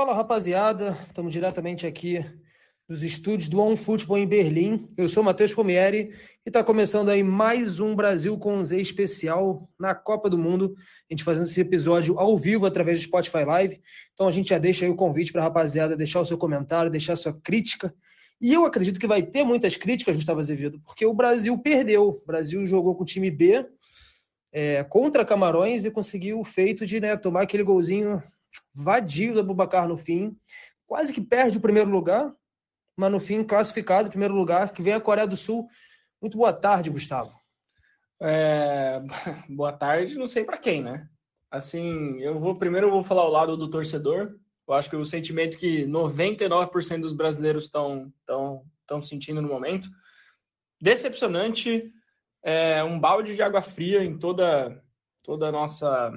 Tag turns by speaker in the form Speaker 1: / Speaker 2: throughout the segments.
Speaker 1: Fala rapaziada, estamos diretamente aqui dos estúdios do On Football em Berlim. Eu sou Matheus Pomieri e está começando aí mais um Brasil com Z especial na Copa do Mundo. A gente fazendo esse episódio ao vivo através do Spotify Live. Então a gente já deixa aí o convite para a rapaziada deixar o seu comentário, deixar a sua crítica. E eu acredito que vai ter muitas críticas, Gustavo Azevedo, porque o Brasil perdeu. O Brasil jogou com o time B é, contra Camarões e conseguiu o feito de né, tomar aquele golzinho vadio do Abubacar no fim, quase que perde o primeiro lugar, mas no fim classificado em primeiro lugar, que vem a Coreia do Sul. Muito boa tarde, Gustavo.
Speaker 2: É, boa tarde, não sei para quem, né? Assim, eu vou primeiro eu vou falar o lado do torcedor. Eu acho que o sentimento que 99% dos brasileiros estão estão estão sentindo no momento, decepcionante, é um balde de água fria em toda toda a nossa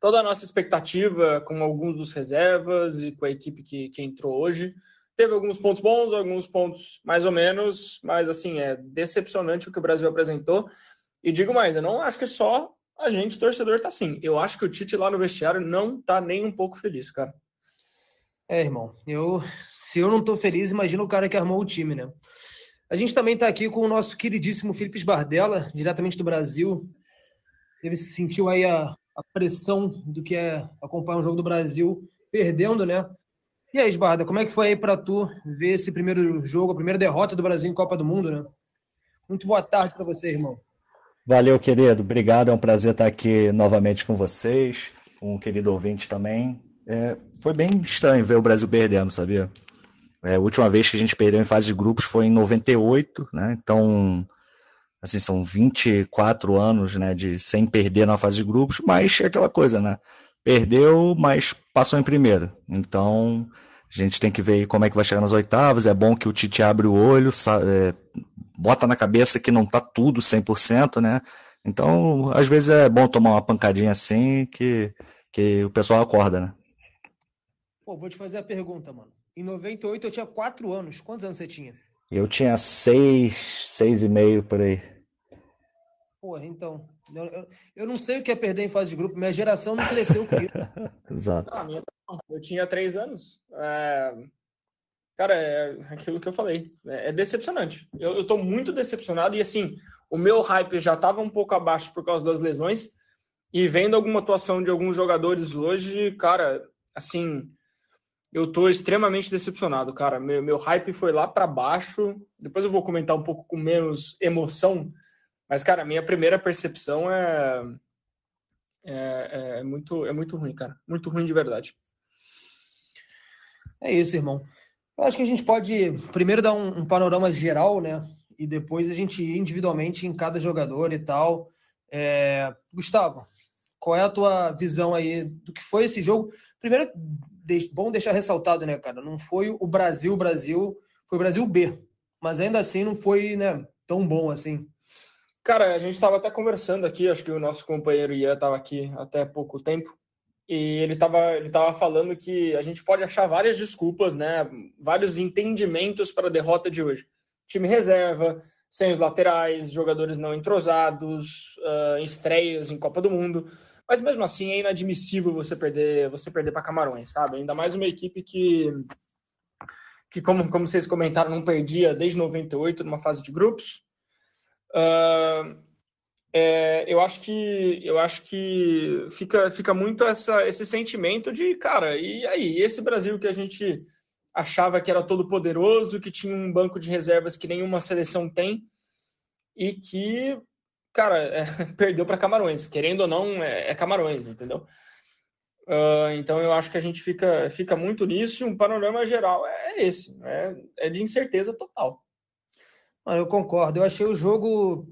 Speaker 2: toda a nossa expectativa com alguns dos reservas e com a equipe que, que entrou hoje. Teve alguns pontos bons, alguns pontos mais ou menos, mas assim, é decepcionante o que o Brasil apresentou. E digo mais, eu não acho que só a gente, torcedor, tá assim. Eu acho que o Tite lá no vestiário não tá nem um pouco feliz, cara.
Speaker 1: É, irmão, eu se eu não tô feliz, imagina o cara que armou o time, né? A gente também tá aqui com o nosso queridíssimo Felipe Bardella, diretamente do Brasil. Ele se sentiu aí a, a pressão do que é acompanhar um jogo do Brasil perdendo, né? E aí, Esbarda, como é que foi aí para tu ver esse primeiro jogo, a primeira derrota do Brasil em Copa do Mundo, né? Muito boa tarde para você, irmão.
Speaker 3: Valeu, querido. Obrigado. É um prazer estar aqui novamente com vocês, com um querido ouvinte também. É, foi bem estranho ver o Brasil perdendo, sabia? É, a última vez que a gente perdeu em fase de grupos foi em 98, né? Então, assim, são 24 anos, né, de sem perder na fase de grupos, mas é aquela coisa, né? Perdeu, mas passou em primeiro. Então, a gente tem que ver como é que vai chegar nas oitavas. É bom que o Tite abre o olho, sabe, é, bota na cabeça que não tá tudo 100%, né? Então, às vezes é bom tomar uma pancadinha assim que, que o pessoal acorda, né?
Speaker 1: Pô, vou te fazer a pergunta, mano. Em 98 eu tinha 4 anos. Quantos anos você tinha?
Speaker 3: Eu tinha 6, 6 e meio por aí.
Speaker 1: Porra, então. Eu, eu, não sei o que é perder em fase de grupo. Minha geração não cresceu com isso.
Speaker 3: Exato.
Speaker 2: Não, eu tinha três anos. É... Cara, é aquilo que eu falei. É, é decepcionante. Eu, eu tô muito decepcionado. E assim, o meu hype já estava um pouco abaixo por causa das lesões. E vendo alguma atuação de alguns jogadores hoje, cara, assim, eu tô extremamente decepcionado, cara. Meu, meu hype foi lá para baixo. Depois eu vou comentar um pouco com menos emoção mas, cara, a minha primeira percepção é, é, é, muito, é muito ruim, cara. Muito ruim de verdade.
Speaker 1: É isso, irmão. Eu acho que a gente pode primeiro dar um, um panorama geral, né? E depois a gente ir individualmente em cada jogador e tal. É... Gustavo, qual é a tua visão aí do que foi esse jogo? Primeiro, bom deixar ressaltado, né, cara? Não foi o Brasil, Brasil, foi o Brasil B. Mas ainda assim não foi né, tão bom assim.
Speaker 2: Cara, a gente estava até conversando aqui, acho que o nosso companheiro Ian estava aqui até pouco tempo, e ele estava ele tava falando que a gente pode achar várias desculpas, né? Vários entendimentos para a derrota de hoje. Time reserva, sem os laterais, jogadores não entrosados, uh, estreias em Copa do Mundo. Mas mesmo assim é inadmissível você perder, você perder para Camarões, sabe? Ainda mais uma equipe que que como, como vocês comentaram, não perdia desde 98 numa fase de grupos. É, eu acho que eu acho que fica, fica muito essa, esse sentimento de, cara, e aí, esse Brasil que a gente achava que era todo poderoso, que tinha um banco de reservas que nenhuma seleção tem, e que, cara, é, perdeu para Camarões. Querendo ou não, é, é Camarões, entendeu? Uh, então eu acho que a gente fica, fica muito nisso e um panorama geral é esse, é, é de incerteza total.
Speaker 1: Eu concordo. Eu achei o jogo.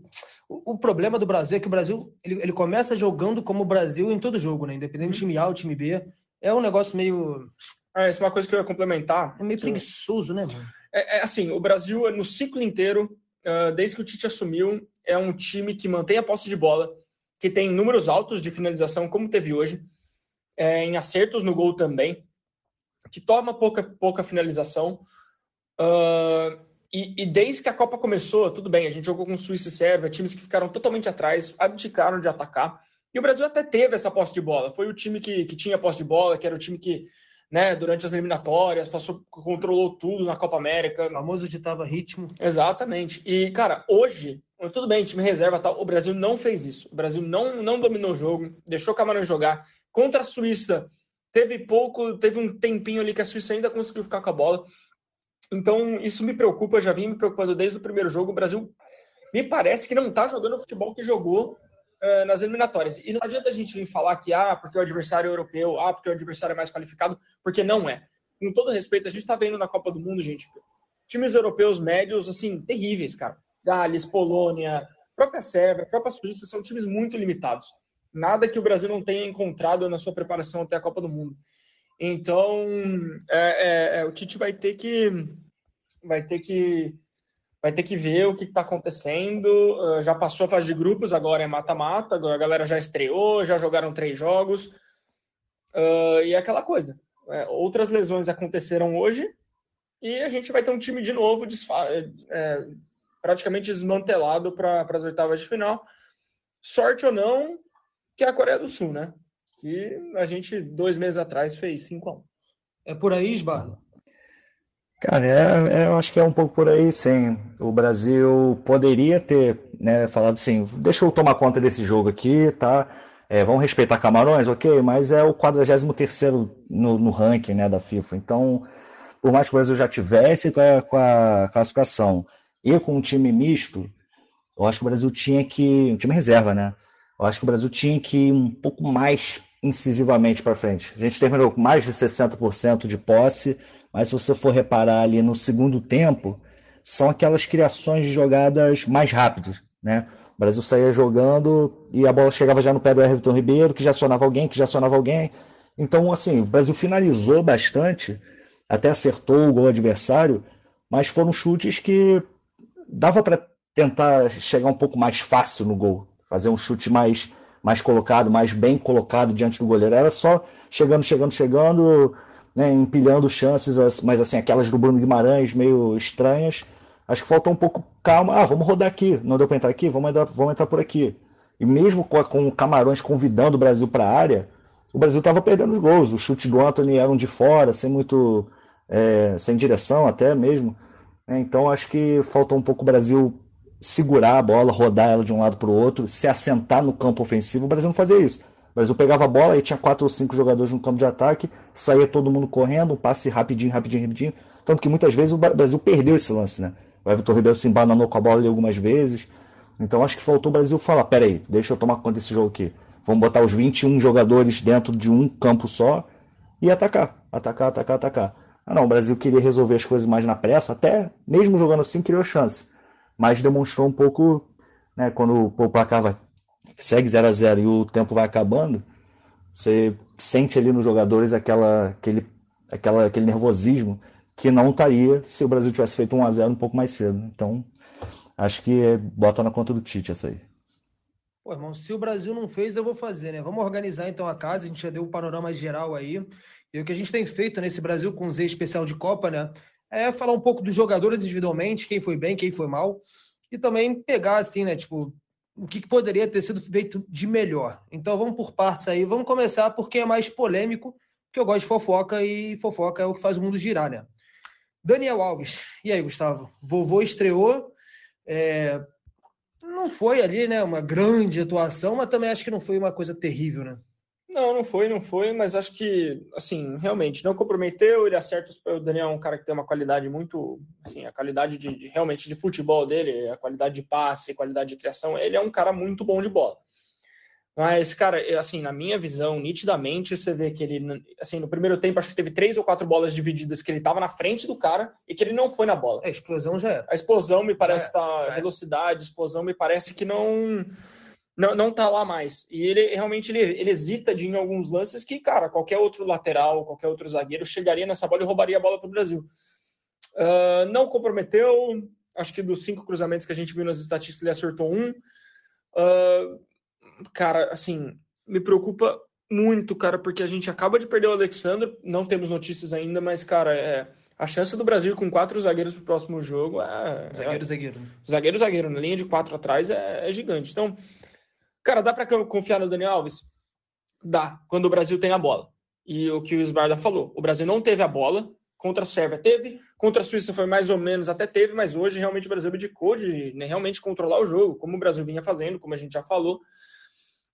Speaker 1: O, problema do Brasil é que o Brasil ele, ele começa jogando como o Brasil em todo jogo, né? Independente do time A ou time B. É um negócio meio.
Speaker 2: É, isso é uma coisa que eu ia complementar.
Speaker 1: É meio preguiçoso, né, mano?
Speaker 2: É, é assim, o Brasil, no ciclo inteiro, uh, desde que o Tite assumiu, é um time que mantém a posse de bola, que tem números altos de finalização, como teve hoje, é, em acertos no gol também, que toma pouca, pouca finalização. Uh, e, e, desde que a Copa começou, tudo bem, a gente jogou com Suíça e Sérvia, times que ficaram totalmente atrás, abdicaram de atacar. E o Brasil até teve essa posse de bola. Foi o time que, que tinha posse de bola, que era o time que né, durante as eliminatórias, passou, controlou tudo na Copa América. O
Speaker 1: famoso ditava ritmo.
Speaker 2: Exatamente. E, cara, hoje, tudo bem, time reserva tal, o Brasil não fez isso. O Brasil não, não dominou o jogo, deixou o Camarão jogar. Contra a Suíça, teve pouco, teve um tempinho ali que a Suíça ainda conseguiu ficar com a bola. Então, isso me preocupa, já vim me preocupando desde o primeiro jogo. O Brasil me parece que não está jogando o futebol que jogou uh, nas eliminatórias. E não adianta a gente vir falar que, ah, porque o adversário é europeu, ah, porque o adversário é mais qualificado, porque não é. Com todo respeito, a gente está vendo na Copa do Mundo, gente, times europeus médios, assim, terríveis, cara. Gales, Polônia, própria Sérvia, própria Suíça, são times muito limitados. Nada que o Brasil não tenha encontrado na sua preparação até a Copa do Mundo. Então, é, é, é, o Tite vai ter que vai ter que vai ter que ver o que está acontecendo. Uh, já passou a fase de grupos, agora é mata-mata, agora a galera já estreou, já jogaram três jogos. Uh, e é aquela coisa. É, outras lesões aconteceram hoje e a gente vai ter um time de novo é, praticamente desmantelado para as oitavas de final. Sorte ou não, que é a Coreia do Sul, né? Que a gente, dois meses atrás, fez 5 a 1
Speaker 1: É por aí, Esbarra?
Speaker 3: Cara, é, é, eu acho que é um pouco por aí, sim. O Brasil poderia ter né, falado assim, deixa eu tomar conta desse jogo aqui, tá? É, vamos respeitar Camarões, ok, mas é o 43º no, no ranking né, da FIFA. Então, por mais que o Brasil já tivesse com a, com a classificação e com um time misto, eu acho que o Brasil tinha que... um time reserva, né? Eu acho que o Brasil tinha que ir um pouco mais incisivamente para frente. A gente terminou com mais de 60% de posse, mas se você for reparar ali no segundo tempo, são aquelas criações de jogadas mais rápidas, né? O Brasil saía jogando e a bola chegava já no pé do Everton Ribeiro, que já acionava alguém, que já acionava alguém. Então, assim, o Brasil finalizou bastante, até acertou o gol adversário, mas foram chutes que dava para tentar chegar um pouco mais fácil no gol, fazer um chute mais mais colocado, mais bem colocado diante do goleiro. Era só chegando, chegando, chegando, né, empilhando chances, mas assim, aquelas do Bruno Guimarães meio estranhas. Acho que faltou um pouco calma. Ah, vamos rodar aqui. Não deu para entrar aqui? Vamos entrar, vamos entrar por aqui. E mesmo com, com o Camarões convidando o Brasil para a área, o Brasil estava perdendo os gols. Os chutes do Anthony eram de fora, sem muito. É, sem direção até mesmo. É, então acho que faltou um pouco o Brasil segurar a bola, rodar ela de um lado para o outro, se assentar no campo ofensivo. O Brasil não fazia isso. O Brasil pegava a bola e tinha quatro ou cinco jogadores no campo de ataque, saía todo mundo correndo, um passe rapidinho, rapidinho, rapidinho. Tanto que muitas vezes o Brasil perdeu esse lance, né? O Everton Ribeiro se embananou com a bola ali algumas vezes. Então acho que faltou o Brasil falar: peraí, deixa eu tomar conta desse jogo aqui. Vamos botar os 21 jogadores dentro de um campo só e atacar, atacar, atacar, atacar. Ah, não, o Brasil queria resolver as coisas mais na pressa, até mesmo jogando assim criou chance. Mas demonstrou um pouco, né, quando o placar vai, segue 0 a 0 e o tempo vai acabando, você sente ali nos jogadores aquela, aquele, aquela, aquele nervosismo que não estaria se o Brasil tivesse feito 1 a 0 um pouco mais cedo. Então, acho que é, bota na conta do Tite essa aí.
Speaker 1: Pô, irmão, se o Brasil não fez, eu vou fazer, né? Vamos organizar então a casa, a gente já deu o um panorama geral aí. E o que a gente tem feito nesse Brasil com Z especial de Copa, né? É falar um pouco dos jogadores individualmente, quem foi bem, quem foi mal. E também pegar, assim, né? Tipo, o que poderia ter sido feito de melhor. Então vamos por partes aí. Vamos começar porque é mais polêmico, que eu gosto de fofoca e fofoca é o que faz o mundo girar, né? Daniel Alves. E aí, Gustavo? Vovô estreou. É... Não foi ali, né? Uma grande atuação, mas também acho que não foi uma coisa terrível, né?
Speaker 2: Não, não foi, não foi, mas acho que, assim, realmente, não comprometeu, ele acerta, o Daniel é um cara que tem uma qualidade muito, assim, a qualidade de, de, realmente de futebol dele, a qualidade de passe, qualidade de criação, ele é um cara muito bom de bola. Mas, cara, assim, na minha visão, nitidamente, você vê que ele, assim, no primeiro tempo, acho que teve três ou quatro bolas divididas que ele estava na frente do cara e que ele não foi na bola.
Speaker 1: A explosão já era.
Speaker 2: A explosão me parece estar, tá, velocidade, explosão me parece que não não, não tá lá mais. E ele realmente ele, ele hesita de em alguns lances que, cara, qualquer outro lateral, qualquer outro zagueiro chegaria nessa bola e roubaria a bola para o Brasil. Uh, não comprometeu, acho que dos cinco cruzamentos que a gente viu nas estatísticas, ele acertou um. Uh, cara, assim, me preocupa muito, cara, porque a gente acaba de perder o Alexandre, não temos notícias ainda, mas, cara, é, a chance do Brasil com quatro zagueiros para o próximo jogo é.
Speaker 1: Zagueiro, é, zagueiro.
Speaker 2: Zagueiro, zagueiro. Na linha de quatro atrás é, é gigante. Então, Cara, dá para confiar no Daniel Alves? Dá, quando o Brasil tem a bola. E o que o Esbarda falou, o Brasil não teve a bola, contra a Sérvia teve, contra a Suíça foi mais ou menos, até teve, mas hoje realmente o Brasil abdicou de né, realmente controlar o jogo, como o Brasil vinha fazendo, como a gente já falou.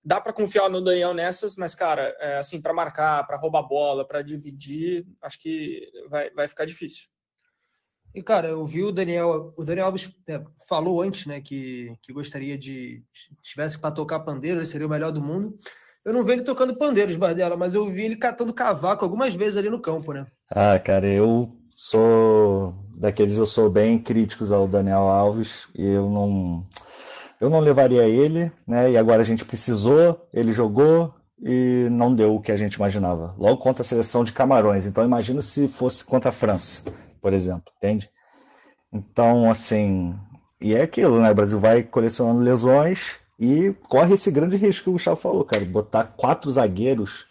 Speaker 2: Dá para confiar no Daniel nessas, mas, cara, é, assim, para marcar, para roubar bola, para dividir, acho que vai, vai ficar difícil.
Speaker 1: E, cara, eu vi o Daniel, o Daniel Alves é, falou antes, né, que, que gostaria de, se tivesse para tocar pandeiro, ele seria o melhor do mundo. Eu não vi ele tocando pandeiros, Bardella, mas eu vi ele catando cavaco algumas vezes ali no campo, né?
Speaker 3: Ah, cara, eu sou daqueles, eu sou bem críticos ao Daniel Alves e eu não, eu não levaria ele, né? E agora a gente precisou, ele jogou e não deu o que a gente imaginava. Logo contra a seleção de Camarões. Então imagina se fosse contra a França, por exemplo, entende? Então, assim, e é aquilo, né? O Brasil vai colecionando lesões e corre esse grande risco que o Gustavo falou, cara. Botar quatro zagueiros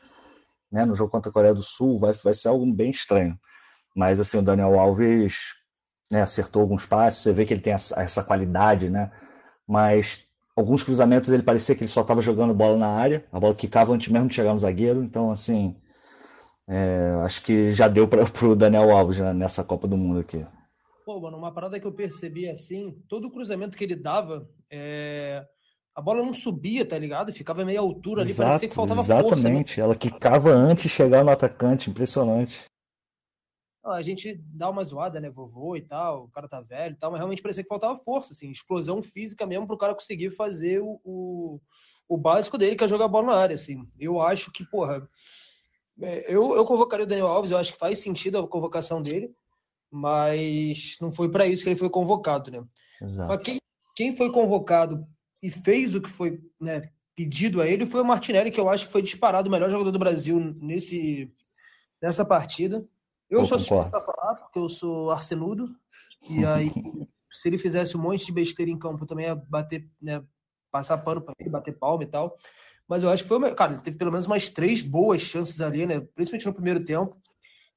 Speaker 3: né, no jogo contra a Coreia do Sul vai, vai ser algo bem estranho. Mas assim, o Daniel Alves né, acertou alguns passos, você vê que ele tem essa, essa qualidade, né? Mas alguns cruzamentos ele parecia que ele só estava jogando bola na área, a bola quicava antes mesmo de chegar no zagueiro, então assim. É, acho que já deu para o Daniel Alves né, nessa Copa do Mundo aqui.
Speaker 1: Pô, mano, uma parada que eu percebi assim, todo cruzamento que ele dava, é, a bola não subia, tá ligado? Ficava meia altura ali, Exato, parecia que faltava
Speaker 3: exatamente.
Speaker 1: força.
Speaker 3: Exatamente, né? ela quicava antes de chegar no atacante, impressionante.
Speaker 1: A gente dá uma zoada, né, vovô e tal, o cara tá velho e tal, mas realmente parecia que faltava força, assim, explosão física mesmo pro cara conseguir fazer o, o, o básico dele, que é jogar a bola na área, assim. Eu acho que, porra, eu, eu convocaria o Daniel Alves, eu acho que faz sentido a convocação dele, mas não foi para isso que ele foi convocado, né?
Speaker 3: Exato.
Speaker 1: Mas quem, quem foi convocado e fez o que foi né, pedido a ele foi o Martinelli, que eu acho que foi disparado o melhor jogador do Brasil nesse, nessa partida. Eu, eu sou suspeito a falar, porque eu sou arsenudo, e aí se ele fizesse um monte de besteira em campo, também ia bater, né, passar pano para ele, bater palma e tal. Mas eu acho que foi, cara, ele teve pelo menos umas três boas chances ali, né, principalmente no primeiro tempo.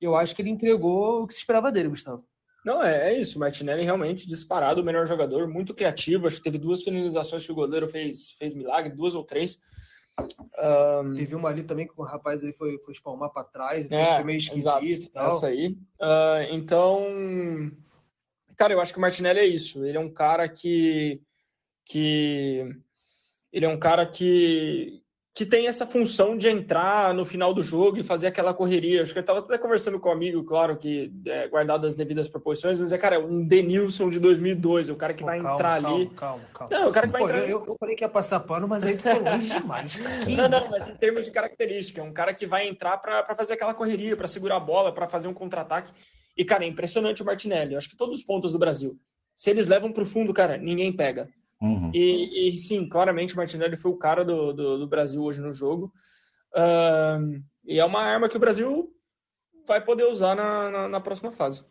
Speaker 1: Eu acho que ele entregou o que se esperava dele, Gustavo.
Speaker 2: Não, é, é isso. O Martinelli realmente disparado o melhor jogador, muito criativo. Acho que teve duas finalizações que o goleiro fez, fez milagre, duas ou três.
Speaker 1: Um... Teve uma ali também que o rapaz aí foi, foi espalmar para trás, é, foi meio esquisito exato, e tal.
Speaker 2: Essa aí. Uh, então, cara, eu acho que o Martinelli é isso. Ele é um cara que. que ele é um cara que, que tem essa função de entrar no final do jogo e fazer aquela correria. Acho que eu estava até conversando com um amigo, claro, que é guardado as devidas proporções, mas é, cara, um Denilson de 2002, o cara que vai calma, entrar
Speaker 1: calma,
Speaker 2: ali.
Speaker 1: Calma, calma, Não, o cara que vai Pô, entrar. Eu, eu, falei que ia passar pano, mas aí foi longe demais.
Speaker 2: não, não, mas em termos de característica, é um cara que vai entrar para fazer aquela correria, para segurar a bola, para fazer um contra-ataque. E, cara, é impressionante o Martinelli. Eu acho que todos os pontos do Brasil, se eles levam para o fundo, cara, ninguém pega. Uhum. E, e, sim, claramente o Martinelli foi o cara do, do, do Brasil hoje no jogo. Uh, e é uma arma que o Brasil vai poder usar na, na, na próxima fase.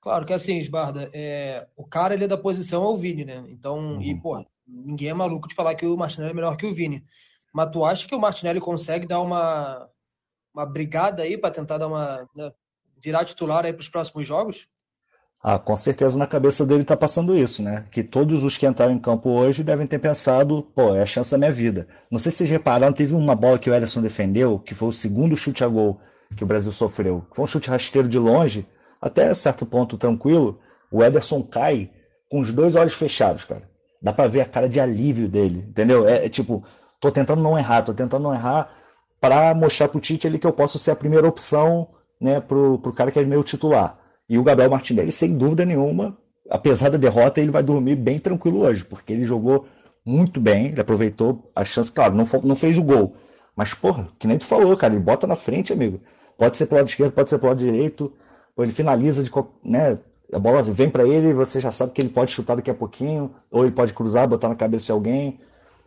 Speaker 1: Claro que assim, Esbarda, é, o cara ele é da posição é o Vini, né? Então, uhum. e pô, ninguém é maluco de falar que o Martinelli é melhor que o Vini. Mas tu acha que o Martinelli consegue dar uma, uma brigada aí para tentar dar uma né, virar titular aí para os próximos jogos?
Speaker 3: Ah, com certeza na cabeça dele está passando isso, né? Que todos os que entraram em campo hoje devem ter pensado, pô, é a chance da minha vida. Não sei se vocês repararam, teve uma bola que o Ederson defendeu, que foi o segundo chute a gol que o Brasil sofreu. Foi um chute rasteiro de longe, até certo ponto tranquilo. O Ederson cai com os dois olhos fechados, cara. Dá pra ver a cara de alívio dele, entendeu? É, é tipo, tô tentando não errar, tô tentando não errar para mostrar pro Tite ali que eu posso ser a primeira opção, né, pro, pro cara que é meu titular. E o Gabriel Martinelli, sem dúvida nenhuma, apesar da derrota, ele vai dormir bem tranquilo hoje, porque ele jogou muito bem, ele aproveitou a chance, claro, não, não fez o gol. Mas, porra, que nem tu falou, cara, ele bota na frente, amigo. Pode ser pro lado esquerdo, pode ser pro lado direito. Ele finaliza de né, a bola vem para ele, você já sabe que ele pode chutar daqui a pouquinho, ou ele pode cruzar, botar na cabeça de alguém.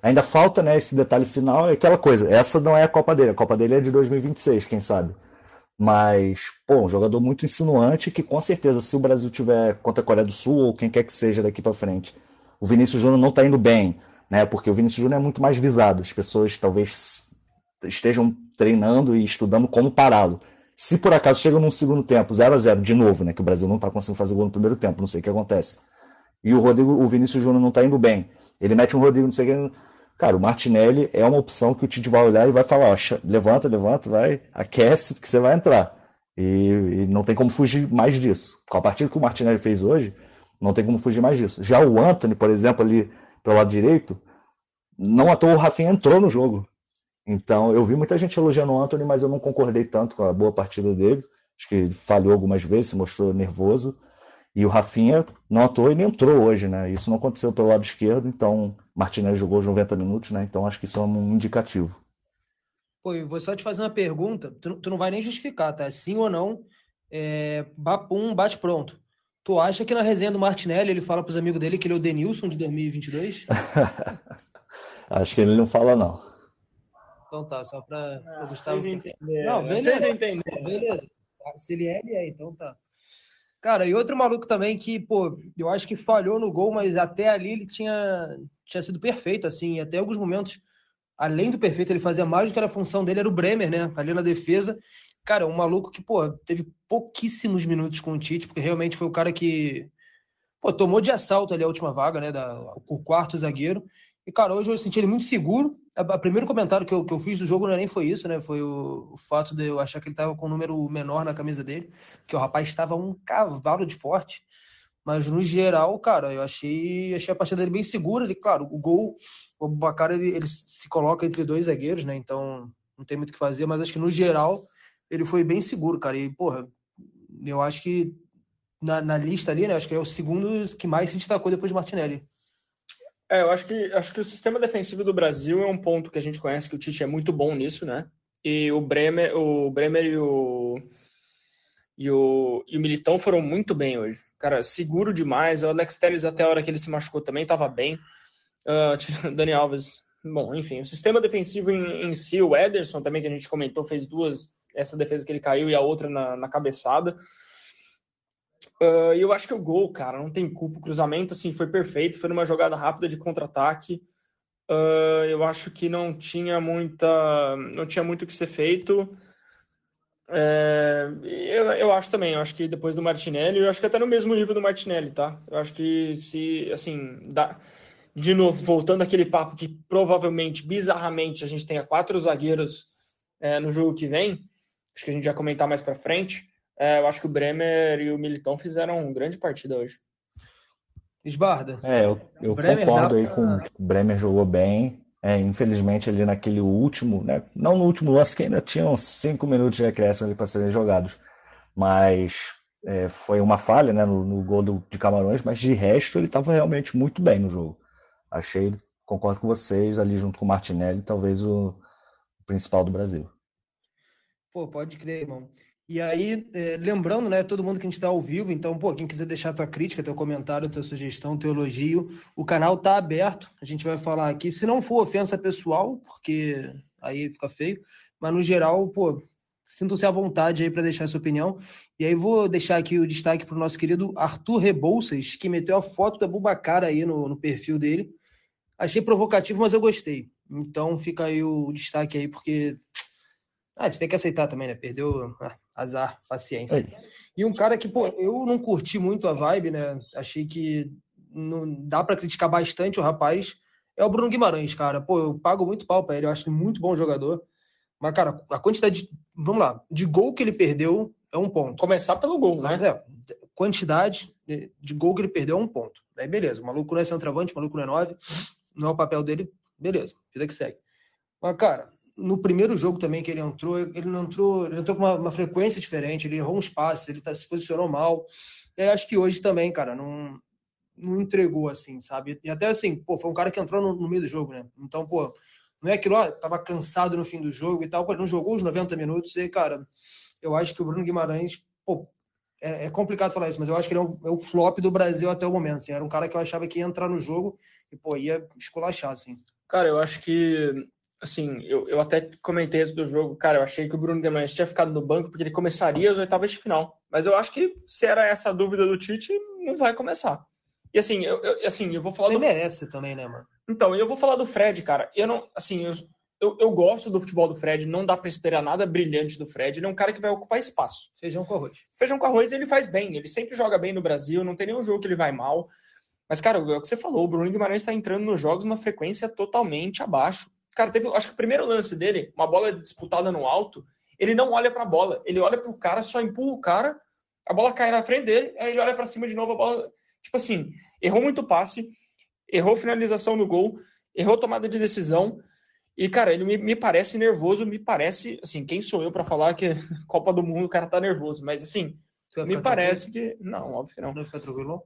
Speaker 3: Ainda falta, né, esse detalhe final, é aquela coisa. Essa não é a Copa dele, a Copa dele é de 2026, quem sabe. Mas, pô, um jogador muito insinuante que com certeza, se o Brasil tiver contra a Coreia do Sul ou quem quer que seja daqui para frente, o Vinícius Júnior não está indo bem, né? Porque o Vinícius Júnior é muito mais visado. As pessoas talvez estejam treinando e estudando como pará-lo. Se por acaso chega num segundo tempo, 0 a 0 de novo, né? Que o Brasil não está conseguindo fazer gol no primeiro tempo, não sei o que acontece. E o Rodrigo, o Vinícius Júnior não está indo bem. Ele mete um Rodrigo, não sei o que. Cara, o Martinelli é uma opção que o Tite vai olhar e vai falar, ó, levanta, levanta, vai, aquece, porque você vai entrar. E, e, não tem como fugir mais disso. Com a partida que o Martinelli fez hoje, não tem como fugir mais disso. Já o Anthony, por exemplo, ali pelo lado direito, não à toa o Rafinha entrou no jogo. Então, eu vi muita gente elogiando o Anthony, mas eu não concordei tanto com a boa partida dele. Acho que ele falhou algumas vezes, se mostrou nervoso. E o Rafinha não atuou e nem entrou hoje, né? Isso não aconteceu pelo lado esquerdo, então Martinez jogou os 90 minutos, né? Então acho que isso é um indicativo.
Speaker 1: Pô, e vou só te fazer uma pergunta, tu, tu não vai nem justificar, tá? Sim ou não, é, Bapum bate pronto. Tu acha que na resenha do Martinelli ele fala pros amigos dele que ele é o Denilson de 2022?
Speaker 3: acho que ele não fala, não.
Speaker 1: Então tá, só pra,
Speaker 2: pra ah,
Speaker 1: Gustavo.
Speaker 2: Vocês entenderam. Não, beleza. Vocês entenderam.
Speaker 1: Beleza. Se ele é, ele é, então tá. Cara, e outro maluco também que, pô, eu acho que falhou no gol, mas até ali ele tinha, tinha sido perfeito, assim, até alguns momentos, além do perfeito, ele fazia mais do que era a função dele, era o Bremer, né? Ali na defesa. Cara, um maluco que, pô, teve pouquíssimos minutos com o Tite, porque realmente foi o cara que, pô, tomou de assalto ali a última vaga, né? Da, o quarto zagueiro. E, cara, hoje eu senti ele muito seguro. O primeiro comentário que eu, que eu fiz do jogo não é nem foi isso, né? Foi o, o fato de eu achar que ele estava com um número menor na camisa dele, que o rapaz estava um cavalo de forte. Mas no geral, cara, eu achei, achei a partida dele bem segura. Ele, claro, o gol, o Bacar ele, ele se coloca entre dois zagueiros, né? Então não tem muito o que fazer, mas acho que no geral ele foi bem seguro, cara. E, porra, eu acho que na, na lista ali, né? Acho que é o segundo que mais se destacou depois de Martinelli.
Speaker 2: É, eu acho que, acho que o sistema defensivo do Brasil é um ponto que a gente conhece que o Tite é muito bom nisso, né? E o Bremer, o Bremer e o, e o, e o Militão foram muito bem hoje. Cara, seguro demais. O Alex Telles, até a hora que ele se machucou, também estava bem. Uh, Dani Alves, bom, enfim, o sistema defensivo em, em, si, o Ederson também, que a gente comentou, fez duas, essa defesa que ele caiu e a outra na, na cabeçada. Uh, eu acho que o gol, cara, não tem culpa. O cruzamento, assim, foi perfeito. Foi numa jogada rápida de contra-ataque. Uh, eu acho que não tinha muita, não tinha muito o que ser feito. É, eu, eu acho também, eu acho que depois do Martinelli, eu acho que até no mesmo nível do Martinelli, tá? Eu acho que se, assim, dá, de novo, voltando aquele papo que provavelmente, bizarramente, a gente tenha quatro zagueiros é, no jogo que vem, acho que a gente vai comentar mais para frente. É, eu acho que o Bremer e o Militão fizeram uma grande partida hoje.
Speaker 1: Esbarda.
Speaker 3: É, eu, eu concordo aí com o Bremer jogou bem. É, infelizmente, ali naquele último, né? Não no último lance, que ainda tinham cinco minutos de acréscimo ali para serem jogados. Mas é, foi uma falha né, no, no gol do, de Camarões, mas de resto ele estava realmente muito bem no jogo. Achei, concordo com vocês, ali junto com o Martinelli, talvez o, o principal do Brasil.
Speaker 1: Pô, pode crer, irmão. E aí, é, lembrando, né, todo mundo que a gente está ao vivo, então, pô, quem quiser deixar tua crítica, teu comentário, tua sugestão, teu elogio, o canal tá aberto. A gente vai falar aqui, se não for ofensa pessoal, porque aí fica feio, mas no geral, pô, sintam-se à vontade aí para deixar sua opinião. E aí vou deixar aqui o destaque para o nosso querido Arthur Rebouças, que meteu a foto da Bubacar aí no, no perfil dele. Achei provocativo, mas eu gostei. Então fica aí o destaque aí, porque ah, a gente tem que aceitar também, né? Perdeu ah, azar, paciência. É. E um cara que, pô, eu não curti muito a vibe, né? Achei que não dá para criticar bastante o rapaz. É o Bruno Guimarães, cara. Pô, eu pago muito pau pra ele, eu acho ele muito bom jogador. Mas, cara, a quantidade de. Vamos lá, de gol que ele perdeu é um ponto.
Speaker 2: Começar pelo gol, né?
Speaker 1: É, quantidade de gol que ele perdeu é um ponto. Aí, beleza. O maluco não é centroavante, o maluco não é nove. Não é o papel dele, beleza. Vida que segue. Mas, cara, no primeiro jogo também que ele entrou, ele não entrou, ele entrou com uma, uma frequência diferente, ele errou uns passes, ele tá, se posicionou mal. E acho que hoje também, cara, não, não entregou assim, sabe? E até assim, pô, foi um cara que entrou no, no meio do jogo, né? Então, pô, não é aquilo, ó, tava cansado no fim do jogo e tal, pô, não jogou os 90 minutos, e, cara, eu acho que o Bruno Guimarães, pô, é, é complicado falar isso, mas eu acho que ele é o, é o, flop do Brasil até o momento, assim, era um cara que eu achava que ia entrar no jogo e, pô, ia esculachar, assim.
Speaker 2: Cara, eu acho que assim, eu, eu até comentei isso do jogo, cara, eu achei que o Bruno Guimarães tinha ficado no banco porque ele começaria as oitavas de final. Mas eu acho que se era essa a dúvida do Tite, não vai começar. E assim, eu, eu assim, eu vou falar
Speaker 1: ele
Speaker 2: do...
Speaker 1: merece também, né, mano?
Speaker 2: Então, eu vou falar do Fred, cara. Eu não, assim, eu, eu, eu gosto do futebol do Fred, não dá para esperar nada brilhante do Fred. Ele é um cara que vai ocupar espaço.
Speaker 1: Feijão com arroz.
Speaker 2: Feijão com arroz ele faz bem, ele sempre joga bem no Brasil, não tem nenhum jogo que ele vai mal. Mas, cara, é o que você falou, o Bruno Guimarães está entrando nos jogos numa frequência totalmente abaixo. Cara, teve, acho que o primeiro lance dele, uma bola disputada no alto, ele não olha para a bola, ele olha para o cara, só empurra o cara, a bola cai na frente dele, aí ele olha para cima de novo, a bola. Tipo assim, errou muito passe, errou finalização no gol, errou tomada de decisão. E, cara, ele me, me parece nervoso, me parece, assim, quem sou eu para falar que Copa do Mundo o cara tá nervoso, mas assim, me parece tranquilo? que. Não, óbvio que não.
Speaker 1: Não fica tranquilo,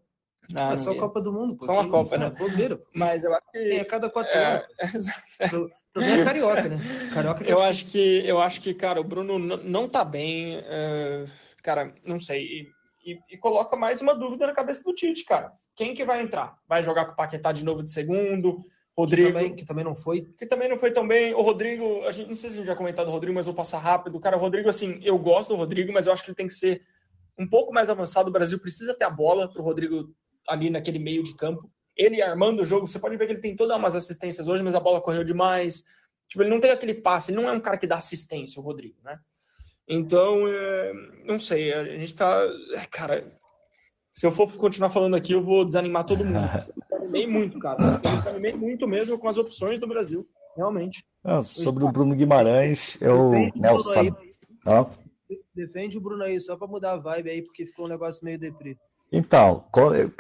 Speaker 2: não?
Speaker 1: é só a Copa do Mundo.
Speaker 2: Pô. Só uma Copa, né?
Speaker 1: Bobeira.
Speaker 2: Mas eu acho que.
Speaker 1: É, a cada quatro é, anos. É, é. O problema é carioca, né? Carioca
Speaker 2: eu, acho que, eu acho que, cara, o Bruno não tá bem. Uh, cara, não sei. E, e, e, coloca mais uma dúvida na cabeça do Tite, cara. Quem que vai entrar? Vai jogar com o Paquetá de novo de segundo? Rodrigo.
Speaker 1: Que também, que também, não foi.
Speaker 2: Que também não foi tão bem. O Rodrigo, a gente, não sei se a gente já comentado o Rodrigo, mas vou passar rápido. Cara, o Rodrigo, assim, eu gosto do Rodrigo, mas eu acho que ele tem que ser um pouco mais avançado. O Brasil precisa ter a bola para o Rodrigo ali naquele meio de campo. Ele armando o jogo, você pode ver que ele tem todas umas assistências hoje, mas a bola correu demais. Tipo, ele não tem aquele passe, ele não é um cara que dá assistência, o Rodrigo, né? Então, é, não sei, a gente tá. É, cara, se eu for continuar falando aqui, eu vou desanimar todo mundo. Eu desanimei muito, cara. Eu desanimei muito mesmo com as opções do Brasil, realmente.
Speaker 3: Não, sobre o Bruno Guimarães, eu. Né, eu sabe...
Speaker 1: ah. Defende o Bruno aí, só para mudar a vibe aí, porque ficou um negócio meio deprê.
Speaker 3: Então,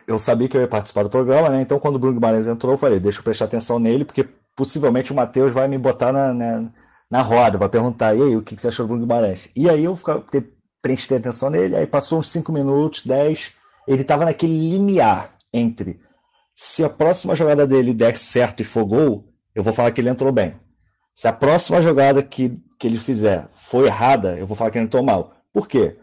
Speaker 3: eu sabia que eu ia participar do programa, né? Então, quando o Bruno Guimarães entrou, eu falei, deixa eu prestar atenção nele, porque possivelmente o Matheus vai me botar na, na, na, roda, vai perguntar, e aí, o que você achou do Bruno Guimarães? E aí eu prestei atenção nele, aí passou uns 5 minutos, 10, ele estava naquele limiar entre se a próxima jogada dele der certo e for gol, eu vou falar que ele entrou bem. Se a próxima jogada que, que ele fizer for errada, eu vou falar que ele entrou mal. Por quê?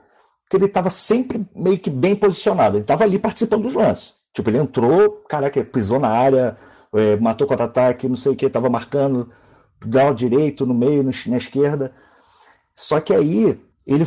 Speaker 3: Porque ele estava sempre meio que bem posicionado. Ele estava ali participando dos lances. Tipo, ele entrou, caraca, pisou na área, é, matou contra-ataque, não sei o que, estava marcando, dá o direito, no meio, na esquerda. Só que aí ele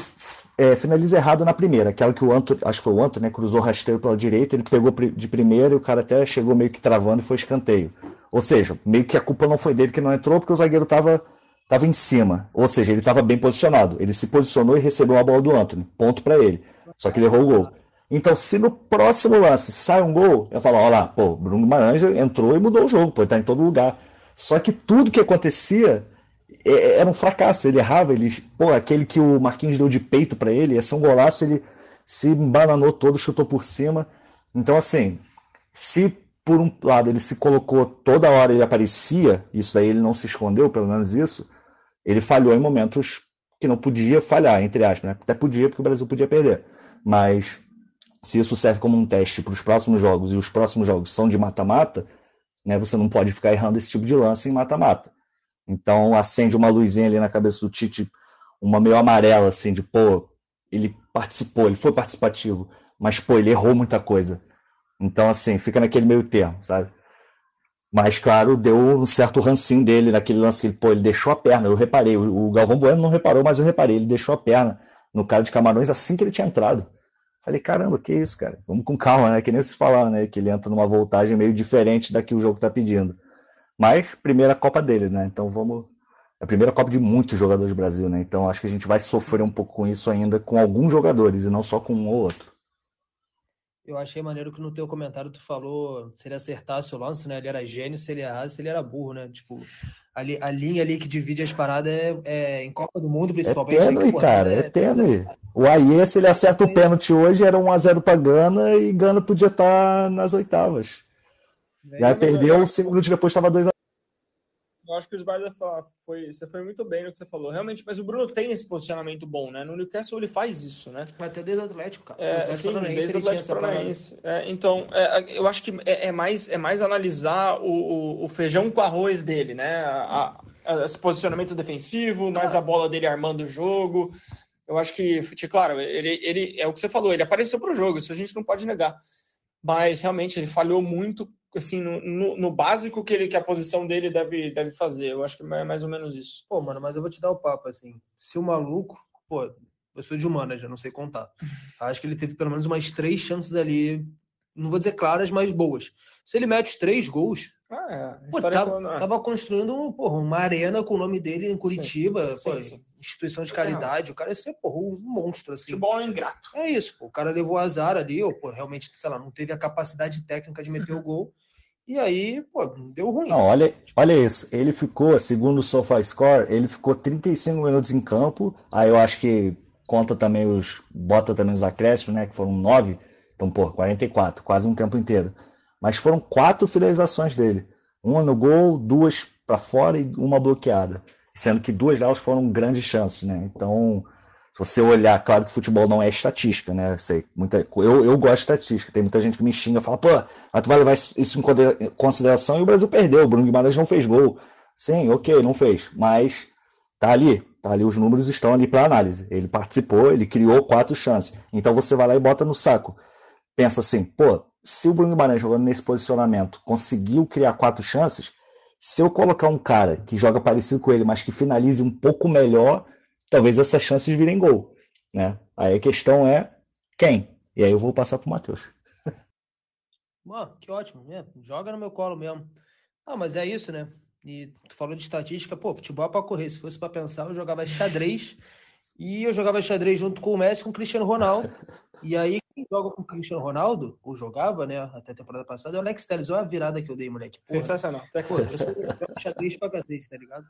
Speaker 3: é, finaliza errado na primeira, aquela que o Anto, acho que foi o Anto, né, cruzou rasteiro pela direita, ele pegou de primeira e o cara até chegou meio que travando e foi escanteio. Ou seja, meio que a culpa não foi dele que não entrou porque o zagueiro estava tava em cima. Ou seja, ele estava bem posicionado. Ele se posicionou e recebeu a bola do Anthony. Ponto para ele. Só que ele errou o gol. Então, se no próximo lance sai um gol, eu falo, olha lá, pô, Bruno Guimarães entrou e mudou o jogo, pô, ele tá em todo lugar. Só que tudo que acontecia é, é, era um fracasso. Ele errava, ele, pô, aquele que o Marquinhos deu de peito para ele, ia ser um golaço, ele se bananou todo, chutou por cima. Então, assim, se por um lado ele se colocou toda hora ele aparecia, isso daí ele não se escondeu, pelo menos isso, ele falhou em momentos que não podia falhar, entre aspas, né? Até podia, porque o Brasil podia perder. Mas se isso serve como um teste para os próximos jogos e os próximos jogos são de mata-mata, né? Você não pode ficar errando esse tipo de lance em mata-mata. Então acende uma luzinha ali na cabeça do Tite, uma meio amarela, assim, de pô, ele participou, ele foi participativo, mas pô, ele errou muita coisa. Então, assim, fica naquele meio termo, sabe? Mas, claro, deu um certo rancinho dele naquele lance que ele, pô, ele deixou a perna. Eu reparei, o Galvão Bueno não reparou, mas eu reparei, ele deixou a perna no cara de Camarões assim que ele tinha entrado. Falei, caramba, que isso, cara? Vamos com calma, né? Que nem se falar, né? Que ele entra numa voltagem meio diferente da que o jogo tá pedindo. Mas, primeira Copa dele, né? Então vamos. É a primeira Copa de muitos jogadores do Brasil, né? Então acho que a gente vai sofrer um pouco com isso ainda com alguns jogadores e não só com um ou outro.
Speaker 1: Eu achei maneiro que no teu comentário tu falou se ele acertasse o lance, né? Ele era gênio, se ele errasse, ele era burro, né? Tipo, ali, a linha ali que divide as paradas é, é em Copa do Mundo, principalmente.
Speaker 3: É tênue, cara, é, é tênue. O Aie, se ele acerta o pênalti hoje, era 1x0 pra Gana e Gana podia estar tá nas oitavas. E aí perdeu, cinco minutos depois estava 2
Speaker 2: eu acho que o Sbarda foi, você foi muito bem no que você falou. Realmente, mas o Bruno tem esse posicionamento bom, né? No Newcastle ele faz isso, né?
Speaker 1: Até desde o Atlético, cara.
Speaker 2: É, Atlético sim, desde o Atlético Paranaense. É, então, é, eu acho que é, é, mais, é mais analisar o, o, o, feijão com arroz dele, né? A, a, esse posicionamento defensivo, mais a bola dele armando o jogo. Eu acho que, claro, ele, ele é o que você falou, ele apareceu para o jogo, isso a gente não pode negar. Mas realmente ele falhou muito assim, no, no, no, básico que, ele, que a posição dele deve, deve fazer. Eu acho que é mais ou menos isso.
Speaker 1: Pô, mano, mas eu vou te dar o papo, assim. Se o maluco, pô, eu sou de humana, já não sei contar. Acho que ele teve pelo menos umas três chances ali não vou dizer claras, mas boas. Se ele mete os três gols,
Speaker 2: Ah, é.
Speaker 1: pô,
Speaker 2: falando, ah,
Speaker 1: tava construindo um, porra, uma arena com o nome dele em Curitiba,
Speaker 2: Sim,
Speaker 1: pô,
Speaker 2: sim.
Speaker 1: instituição de caridade. O cara ia ser, porra, um monstro, assim.
Speaker 2: Futebol é ingrato.
Speaker 1: É isso, pô. o cara levou azar ali, ou pô, realmente, sei lá, não teve a capacidade técnica de meter o gol. E aí, pô, deu ruim.
Speaker 3: Não, olha, olha isso. Ele ficou, segundo o SofaScore, ele ficou 35 minutos em campo. Aí eu acho que conta também os. Bota também os acréscimos, né? Que foram 9. Então, pô, 44, quase um tempo inteiro. Mas foram quatro finalizações dele. Uma no gol, duas para fora e uma bloqueada. Sendo que duas delas foram grandes chances, né? Então, se você olhar, claro que futebol não é estatística, né? Eu, sei, muita, eu, eu gosto de estatística. Tem muita gente que me xinga, fala, pô, mas tu vai levar isso em consideração e o Brasil perdeu. O Bruno Guimarães não fez gol. Sim, ok, não fez. Mas tá ali, tá ali, os números estão ali para análise. Ele participou, ele criou quatro chances. Então você vai lá e bota no saco. Pensa assim, pô, se o Bruno Guimarães jogando nesse posicionamento conseguiu criar quatro chances, se eu colocar um cara que joga parecido com ele, mas que finalize um pouco melhor, talvez essas chances virem gol. Né? Aí a questão é quem? E aí eu vou passar para o Matheus.
Speaker 1: Que ótimo, né? Joga no meu colo mesmo. Ah, mas é isso, né? E tu falou de estatística, pô, futebol é pra correr. Se fosse pra pensar, eu jogava xadrez e eu jogava xadrez junto com o Messi com o Cristiano Ronaldo. E aí, quem joga com o Cristiano Ronaldo, ou jogava, né, até a temporada passada, é o Alex Telles. Olha a virada que eu dei, moleque. Porra,
Speaker 2: Sensacional. Até
Speaker 1: pô, eu xadrez pra cacete, tá ligado?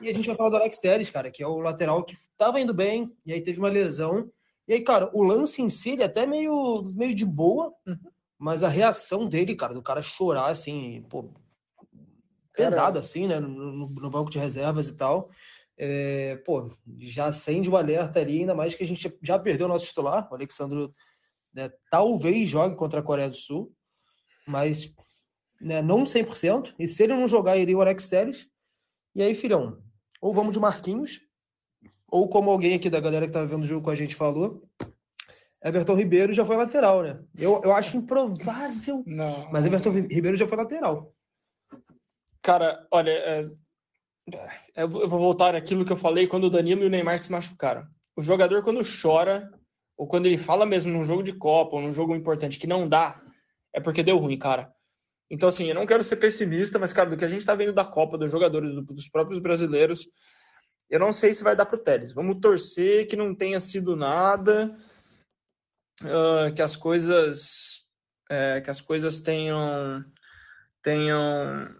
Speaker 1: E a gente vai falar do Alex Telles, cara, que é o lateral que tava indo bem, e aí teve uma lesão. E aí, cara, o lance em si, ele é até meio, meio de boa, mas a reação dele, cara, do cara chorar, assim, pô, pesado, assim, né, no, no- no banco de reservas e tal. É, pô, já acende o alerta ali, ainda mais que a gente já perdeu o nosso titular, o Alexandre, né, talvez jogue contra a Coreia do Sul, mas né, não 100%, e se ele não jogar, iria o Alex Telles. E aí, filhão, ou vamos de Marquinhos, ou como alguém aqui da galera que tava vendo o jogo com a gente falou, Everton Ribeiro já foi lateral, né? Eu, eu acho improvável,
Speaker 2: Não.
Speaker 1: mas Everton Ribeiro já foi lateral.
Speaker 2: Cara, olha, é, eu vou eu vou voltar àquilo que eu falei quando o Danilo e o Neymar se machucaram. O jogador, quando chora, ou quando ele fala mesmo num jogo de Copa, ou num jogo importante que não dá, é porque deu ruim, cara. Então, assim, eu não quero ser pessimista, mas, cara, do que a gente tá vendo da Copa, dos jogadores, do- dos próprios brasileiros, eu não sei se vai dar pro Teles. Vamos torcer que não tenha sido nada, ah, que as coisas, é, que as coisas tenham, tenham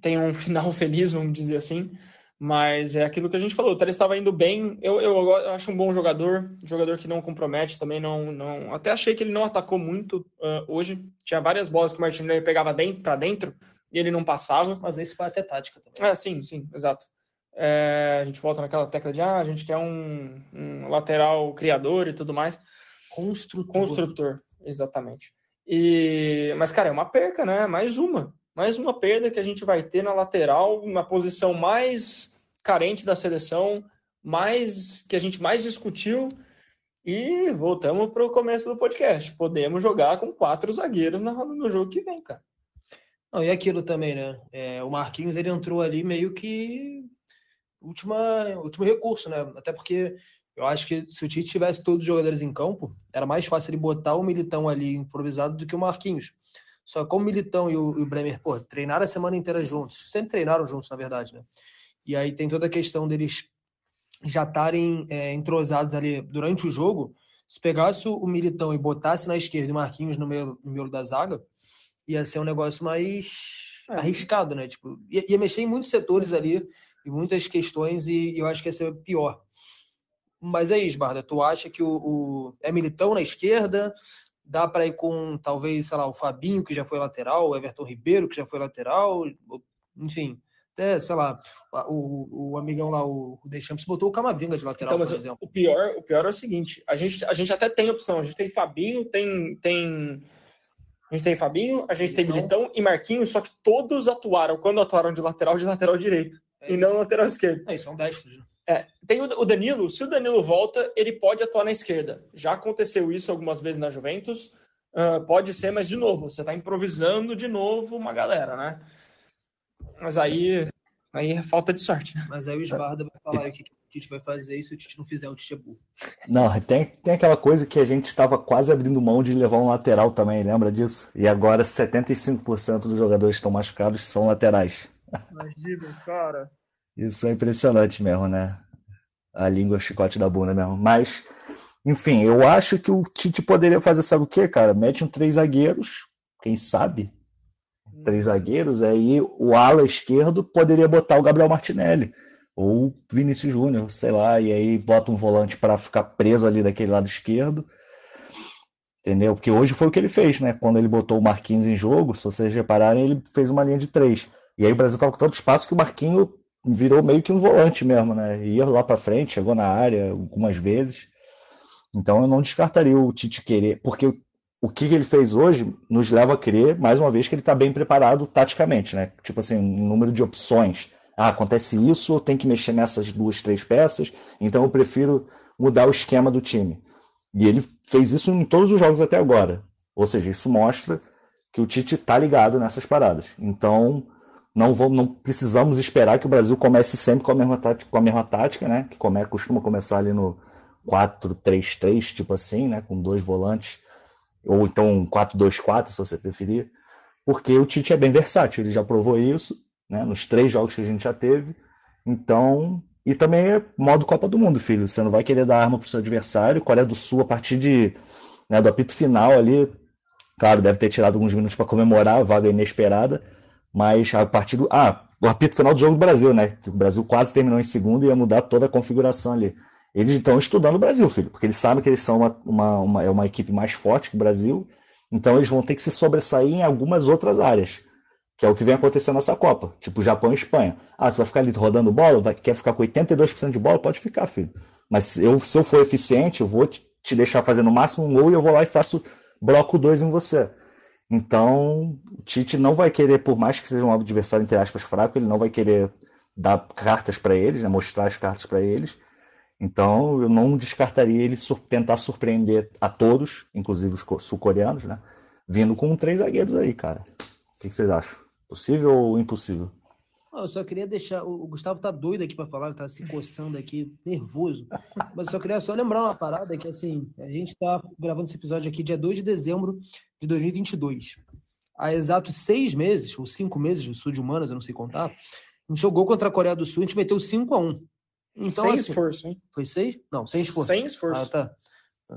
Speaker 2: tem um final feliz, vamos dizer assim. Mas é aquilo que a gente falou. O Teles estava indo bem. Eu, eu, eu acho um bom jogador, jogador que não compromete também. Não, não. Até achei que ele não atacou muito ah, hoje. Tinha várias bolas que o Martinelli pegava dentro, para dentro e ele não passava.
Speaker 1: Mas se vai até tática também.
Speaker 2: É, sim, sim, exato. É, a gente volta naquela tecla de ah, a gente quer um, um lateral criador e tudo mais.
Speaker 1: Construtor.
Speaker 2: Construtor, exatamente. E, mas, cara, é uma perca, né? Mais uma. Mais uma perda que a gente vai ter na lateral, na posição mais carente da seleção, mais que a gente mais discutiu. E voltamos para o começo do podcast. Podemos jogar com quatro zagueiros no jogo que vem, cara.
Speaker 1: Não, e aquilo também, né? É, o Marquinhos ele entrou ali meio que última, último recurso, né? Até porque eu acho que se o Tite tivesse todos os jogadores em campo, era mais fácil ele botar o Militão ali improvisado do que o Marquinhos. Só como o Militão e o, e o Bremer, pô, treinaram a semana inteira juntos, sempre treinaram juntos, na verdade, né? E aí tem toda a questão deles já estarem é, entrosados ali durante o jogo. Se pegasse o Militão e botasse na esquerda e o Marquinhos no meio, no meio da zaga, ia ser um negócio mais
Speaker 2: É.
Speaker 1: arriscado, né? Tipo, ia, ia mexer em muitos setores ali, e muitas questões, e eu acho que ia ser pior. Mas é isso, Barda. Tu acha que o, o- é Militão na esquerda? Dá para ir com talvez, sei lá, o Fabinho, que já foi lateral, o Everton Ribeiro, que já foi lateral, enfim. Até, sei lá, o, o amigão lá, o Deschamps, botou o Camavinga de lateral,
Speaker 2: Então, mas
Speaker 1: por exemplo.
Speaker 2: o pior, o pior é o seguinte: a gente, a gente até tem opção. A gente tem Fabinho, tem, tem. A gente tem Fabinho, a gente tem
Speaker 1: Militão.
Speaker 2: Militão e Marquinhos, só que todos atuaram, quando atuaram de lateral, de lateral direito,
Speaker 1: É
Speaker 2: e não lateral esquerdo.
Speaker 1: É, são destros, né?
Speaker 2: É, tem o Danilo, se o Danilo volta, ele pode atuar na esquerda. Já aconteceu isso algumas vezes na Juventus. ah, pode ser, mas de novo, você está improvisando de novo uma galera, né? Mas aí, aí é falta de sorte.
Speaker 1: Mas aí o Esbarda vai falar o que que Tite vai fazer, e se o Tite não fizer, o Tite é burro.
Speaker 3: Não, tem, tem aquela coisa que a gente estava quase abrindo mão de levar um lateral também, lembra disso? E agora 75% dos jogadores que estão machucados são laterais.
Speaker 2: Imagina, cara.
Speaker 3: Isso é impressionante mesmo, né? A língua chicote da bunda mesmo. Mas, enfim, eu acho que o Tite poderia fazer, sabe o quê, cara? Mete um três zagueiros, quem sabe? Três zagueiros, aí o ala esquerdo poderia botar o Gabriel Martinelli ou Vinícius Júnior, sei lá, e aí bota um volante para ficar preso ali daquele lado esquerdo. Entendeu? Porque hoje foi o que ele fez, né? Quando ele botou o Marquinhos em jogo, se vocês repararem, ele fez uma linha de três. E aí o Brasil tava com tanto espaço que o Marquinhos virou meio que um volante mesmo, né? Ia lá para frente, chegou na área algumas vezes. Então eu não descartaria o Tite querer, porque o que ele fez hoje nos leva a crer, mais uma vez, que ele está bem preparado taticamente, né? Tipo assim, um número de opções ah, acontece isso, eu tenho que mexer nessas duas, três peças, então eu prefiro mudar o esquema do time. E ele fez isso em todos os jogos até agora. Ou seja, isso mostra que o Tite está ligado nessas paradas. Então, não, vamos, não precisamos esperar que o Brasil comece sempre com a mesma tática, com a mesma tática né? Que come, costuma começar ali no 4-3-3, tipo assim, né? Com dois volantes. Ou então 4-2-4, se você preferir. Porque o Tite é bem versátil, ele já provou isso né? Nos três jogos que a gente já teve. Então, e também é modo Copa do Mundo, filho. Você não vai querer dar arma pro seu adversário. Coreia do Sul, a partir de, né, do apito final ali, claro, deve ter tirado alguns minutos para comemorar a vaga inesperada, mas a partir do. Ah, o apito final do jogo do Brasil, né? Que o Brasil quase terminou em segundo e ia mudar toda a configuração ali. Eles estão estudando o Brasil, filho, porque eles sabem que eles são uma, uma, uma, é uma equipe mais forte que o Brasil, então eles vão ter que se sobressair em algumas outras áreas que é o que vem acontecendo nessa Copa, tipo Japão e Espanha. Ah, você vai ficar ali rodando bola, vai, quer ficar com 82% de bola? Pode ficar, filho. Mas eu, se eu for eficiente, eu vou te, deixar fazer no máximo um gol e eu vou lá e faço bloco 2 em você. Então, o Tite não vai querer, por mais que seja um adversário, entre aspas, fraco, ele não vai querer dar cartas para eles, né, mostrar as cartas para eles. Então, eu não descartaria ele sur tentar surpreender a todos, inclusive os sul-coreanos, né? Vindo com três zagueiros aí, cara. O que, que vocês acham? Possível ou impossível?
Speaker 1: Eu só queria deixar. O Gustavo tá doido aqui para falar, ele tá se coçando aqui, nervoso. Mas eu só queria só lembrar uma parada que, assim, a gente tá gravando esse episódio aqui dia 2 de dezembro de 2022. Há exatos seis meses, ou cinco meses, de sul de humanas, eu não sei contar, a gente jogou contra a Coreia do Sul, a gente meteu 5 a 1
Speaker 2: então, Sem assim, esforço, hein?
Speaker 1: Foi seis? Não, sem esforço.
Speaker 2: Sem esforço.
Speaker 1: Ah, tá.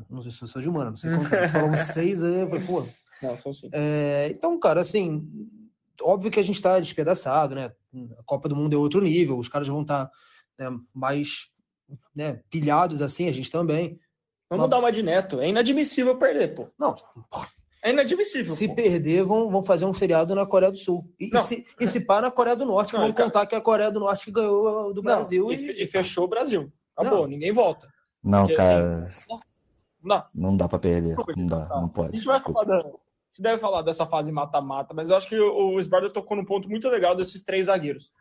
Speaker 1: Não sei se eu sou de humana, não sei contar. Falamos seis, aí eu falei, pô.
Speaker 2: Não, são sim.
Speaker 1: É, então, cara, assim, óbvio que a gente está despedaçado, né? A Copa do Mundo é outro nível, os caras vão estar tá, né, mais né, pilhados assim, a gente também.
Speaker 2: Vamos Mas... dar uma de neto. É inadmissível perder, pô.
Speaker 1: Não.
Speaker 2: É inadmissível.
Speaker 1: Se
Speaker 2: pô.
Speaker 1: perder, vão, vão fazer um feriado na Coreia do Sul. E, e se, e se pá na Coreia do Norte, não, vão cara... contar que é a Coreia do Norte que ganhou do Brasil.
Speaker 2: Não, e... e... fechou o Brasil. Acabou, não. ninguém volta.
Speaker 3: Não, Porque, cara. Assim, não. não dá pra perder. Não dá, não pode.
Speaker 2: A gente vai falar da, gente deve falar dessa fase mata-mata, mas eu acho que o, o tocou num ponto muito legal desses três zagueiros.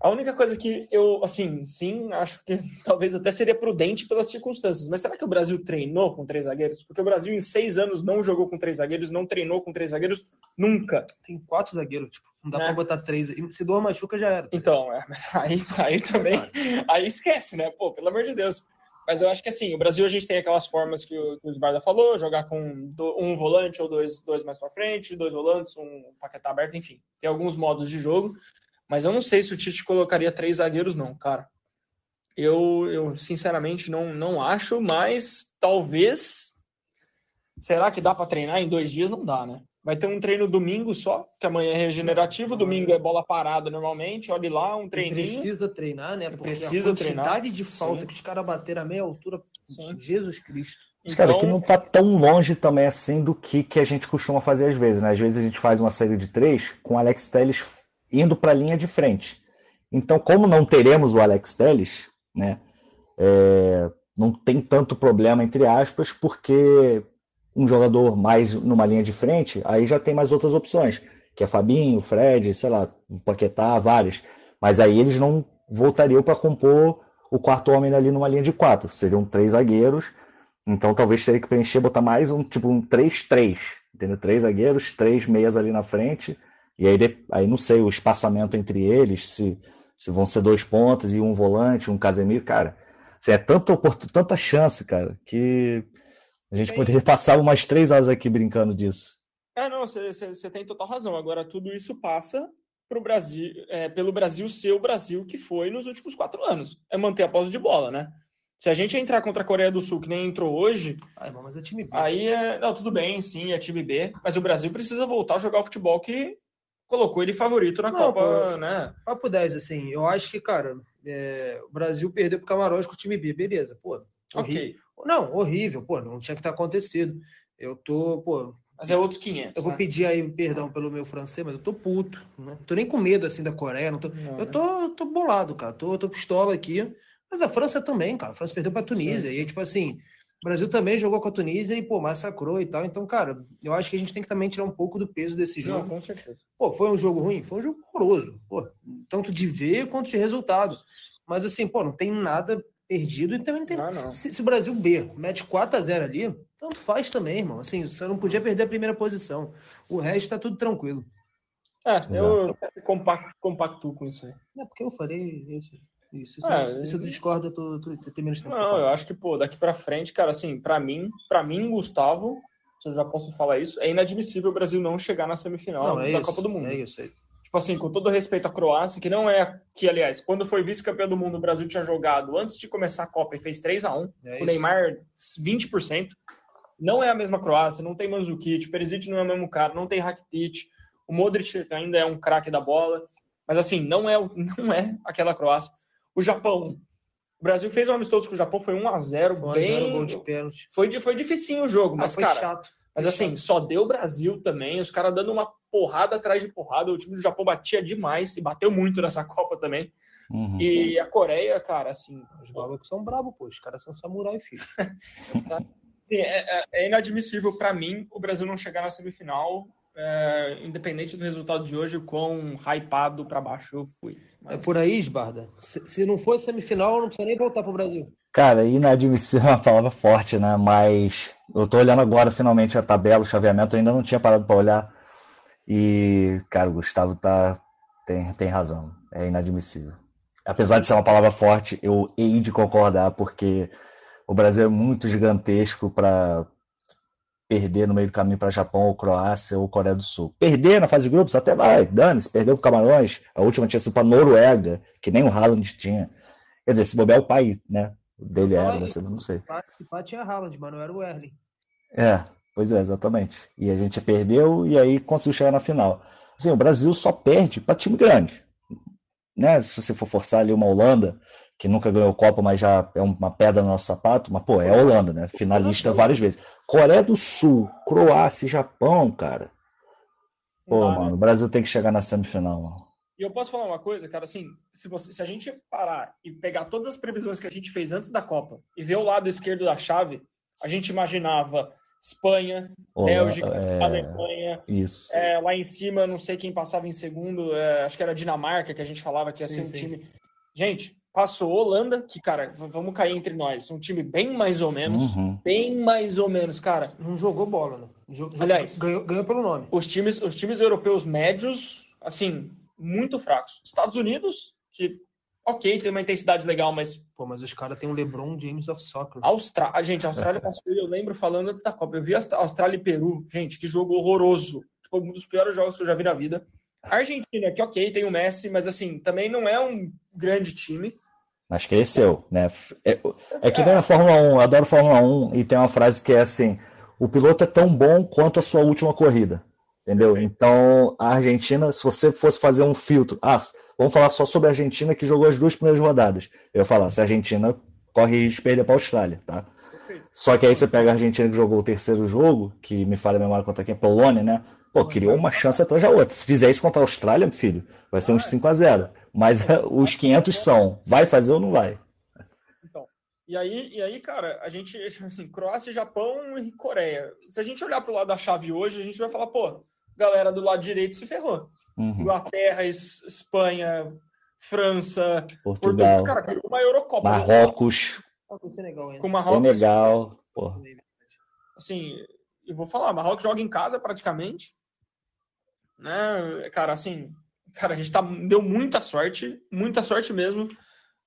Speaker 2: A única coisa que eu, assim, sim, acho que talvez até seria prudente pelas circunstâncias. Mas será que o Brasil treinou com três zagueiros? Porque o Brasil em seis anos não jogou com três zagueiros, não treinou com três zagueiros nunca.
Speaker 1: Tem quatro zagueiros, tipo, não dá é. pra botar três. Se doa machuca, já era.
Speaker 2: Então, é, aí, aí também, aí esquece, né? Pô, pelo amor de Deus. Mas eu acho que assim, o Brasil a gente tem aquelas formas que o, que falou, jogar com um volante ou dois, dois mais para frente, dois volantes, um paquetá aberto, enfim. Tem alguns modos de jogo, mas eu não sei se o Tite colocaria três zagueiros, não, cara. Eu, eu sinceramente não, não acho, mas talvez. Será que dá para treinar em dois dias? Não dá, né? Vai ter um treino domingo só, que amanhã é regenerativo, domingo é bola parada normalmente, olhe lá, um treininho.
Speaker 1: Precisa treinar, né?
Speaker 2: Porque precisa a quantidade
Speaker 1: treinar. de falta Sim. que os caras bateram a meia altura, Sim. Jesus Cristo.
Speaker 3: Então... Cara, que não tá tão longe também assim do que, que a gente costuma fazer às vezes, né? Às vezes a gente faz uma série de três com o Alex Telles indo para a linha de frente. Então, como não teremos o Alex Telles, né? É, não tem tanto problema, entre aspas, porque um jogador mais numa linha de frente, aí já tem mais outras opções, que é Fabinho, Fred, sei lá, Paquetá, vários. Mas aí eles não voltariam para compor o quarto homem ali numa linha de quatro. Seriam três zagueiros. Então talvez teria que preencher, botar mais um tipo um 3-3. Entendeu? Três zagueiros, três meias ali na frente. E aí, aí não sei o espaçamento entre eles, se se vão ser dois pontos e um volante, um Casemiro, cara. Assim, é tanta, tanta chance, cara, que a gente poderia passar umas três horas aqui brincando disso.
Speaker 2: É, não, você tem total razão. Agora, tudo isso passa pro Brasil, é, pelo Brasil ser o Brasil que foi nos últimos quatro anos. É manter a posse de bola, né? Se a gente entrar contra a Coreia do Sul, que nem entrou hoje.
Speaker 1: Ai, mas é time B.
Speaker 2: Aí é. Não, tudo bem, sim, é time B. Mas o Brasil precisa voltar a jogar o futebol que colocou ele favorito na não, Copa, pô, né?
Speaker 1: Papo 10, assim, eu acho que, cara, é, o Brasil perdeu pro Camarões com o time B, beleza, pô.
Speaker 2: Ok.
Speaker 1: Não, horrível, pô, não tinha que ter acontecido. Eu tô, pô.
Speaker 2: Mas é outros 500.
Speaker 1: Eu vou
Speaker 2: né?
Speaker 1: pedir aí perdão pelo meu francês, mas eu tô puto. Né? Não tô nem com medo, assim, da Coreia. Não tô... Não, eu tô, tô bolado, cara. Tô, tô pistola aqui. Mas a França também, cara. A França perdeu pra Tunísia. Sim. E, tipo assim, o Brasil também jogou com a Tunísia e, pô, massacrou e tal. Então, cara, eu acho que a gente tem que também tirar um pouco do peso desse jogo.
Speaker 2: Não, com certeza.
Speaker 1: Pô, foi um jogo ruim? Foi um jogo horroroso. Pô, tanto de ver quanto de resultado. Mas, assim, pô, não tem nada perdido e também não tem.
Speaker 2: Não, não.
Speaker 1: Se, se, o Brasil B mete 4 a 0 ali, tanto faz também, irmão. Assim, você não podia perder a primeira posição. O resto tá tudo tranquilo.
Speaker 2: É, eu compacto, compacto com isso aí.
Speaker 1: É porque eu falei isso. Isso, isso, é, isso, isso eu discordo, tu, tu, tu, tem menos tempo.
Speaker 2: Não, eu acho que, pô, daqui pra frente, cara, assim, pra mim, pra mim, Gustavo, se eu já posso falar isso, é inadmissível o Brasil não chegar na semifinal
Speaker 1: não, é
Speaker 2: da
Speaker 1: isso,
Speaker 2: Copa do Mundo.
Speaker 1: É isso aí.
Speaker 2: Tipo assim, com todo respeito à Croácia, que não é que, aliás, quando foi vice-campeão do mundo, o Brasil tinha jogado antes de começar a Copa e fez 3 a 1 é o Neymar 20%. Não é a mesma Croácia, não tem Mandzukic, o Perisic não é o mesmo cara, não tem Rakitic, o Modric ainda é um craque da bola, mas assim, não é, não é aquela Croácia. O Japão. O Brasil fez um amistoso com o Japão, foi 1 a 0
Speaker 1: foi
Speaker 2: bem.
Speaker 1: Gol de pênalti.
Speaker 2: Foi, foi dificinho o jogo, mas,
Speaker 1: ah,
Speaker 2: cara.
Speaker 1: Chato.
Speaker 2: Mas assim, só deu o Brasil também, os caras dando uma porrada atrás de porrada. O time do Japão batia demais e bateu muito nessa Copa também. Uhum. E a Coreia, cara, assim.
Speaker 1: Os malucos são bravos, pô. Os caras são samurai, filho.
Speaker 2: Sim, é, é, é inadmissível para mim o Brasil não chegar na semifinal é, independente do resultado de hoje, o quão hypado para baixo eu fui.
Speaker 1: Mas... É por aí, Esbarda. Se, se, não fosse semifinal, não precisa nem voltar pro Brasil.
Speaker 3: Cara, inadmissível é uma palavra forte, né? Mas eu tô olhando agora finalmente a tabela, o chaveamento, eu ainda não tinha parado para olhar. E, cara, o Gustavo tá, tem, tem razão. É inadmissível. Apesar de ser uma palavra forte, eu hei de concordar, porque o Brasil é muito gigantesco para perder no meio do caminho para Japão ou Croácia ou Coreia do Sul. Perder na fase de grupos até vai, dane-se, perdeu para Camarões, a última tinha sido para Noruega, que nem o Haaland tinha. Quer dizer, se bobear é o pai, né? O dele era, você não sei.
Speaker 1: O pai tinha Haaland, mas não era o Erling.
Speaker 3: É, pois é, exatamente. E a gente perdeu e aí conseguiu chegar na final. Assim, o Brasil só perde para time grande. Né? Se você for forçar ali uma Holanda, que nunca ganhou Copa, mas já é uma pedra no nosso sapato, mas pô, é a Holanda, né? Finalista várias vezes. Coreia do Sul, Croácia e Japão, cara. Pô, mano, o Brasil tem que chegar na semifinal, mano.
Speaker 2: E eu posso falar uma coisa, cara, assim, se, você, se a gente parar e pegar todas as previsões que a gente fez antes da Copa e ver o lado esquerdo da chave, a gente imaginava Espanha, Olá, Bélgica, é... Alemanha.
Speaker 3: Isso.
Speaker 2: É, lá em cima, não sei quem passava em segundo, é, acho que era Dinamarca, que a gente falava que ia sim, ser um sim. time. Gente, passou Holanda, que, cara, vamos cair entre nós. Um time bem mais ou menos. Uhum. Bem mais ou menos, cara.
Speaker 1: Não jogou bola, né?
Speaker 2: Jogou, Aliás,
Speaker 1: ganhou, ganhou pelo nome.
Speaker 2: Os times, os times europeus médios, assim, muito fracos. Estados Unidos, que, ok, tem uma intensidade legal, mas.
Speaker 1: Pô, mas os caras têm o LeBron James of Soccer.
Speaker 2: Austrália, gente, a Austrália passou, eu lembro falando antes da Copa. Eu vi a Austrália e Peru, gente, que jogo horroroso. Tipo, um dos piores jogos que eu já vi na vida. A Argentina, que ok, tem o Messi, mas assim, também não é um grande time.
Speaker 3: Mas cresceu, né? É, é que nem na Fórmula 1, eu adoro Fórmula 1 e tem uma frase que é assim: o piloto é tão bom quanto a sua última corrida. Entendeu? Então, a Argentina, se você fosse fazer um filtro, ah, vamos falar só sobre a Argentina que jogou as duas primeiras rodadas. Eu ia falar, se a Argentina corre risco de perder para a Austrália, tá? Só que aí você pega a Argentina que jogou o terceiro jogo, que me fala a memória contra quem? Polônia, né? Pô, criou uma chance atrás da outra. Se fizer isso contra a Austrália, filho, vai ser uns 5 a 0 Mas os 500 são, vai fazer ou não vai?
Speaker 2: Então, e aí, e aí, cara, a gente, assim, Croácia, Japão e Coreia. Se a gente olhar pro lado da chave hoje, a gente vai falar, pô, galera do lado direito se ferrou. Uhum. Inglaterra, Espanha, França,
Speaker 3: Portugal,
Speaker 2: Portugal cara, uma Eurocopa.
Speaker 3: Marrocos.
Speaker 1: Com Senegal,
Speaker 3: com Marrocos, Senegal, porra.
Speaker 2: Assim, eu vou falar, Marrocos joga em casa praticamente né? Cara, assim, cara, a gente tá, deu muita sorte, muita sorte mesmo.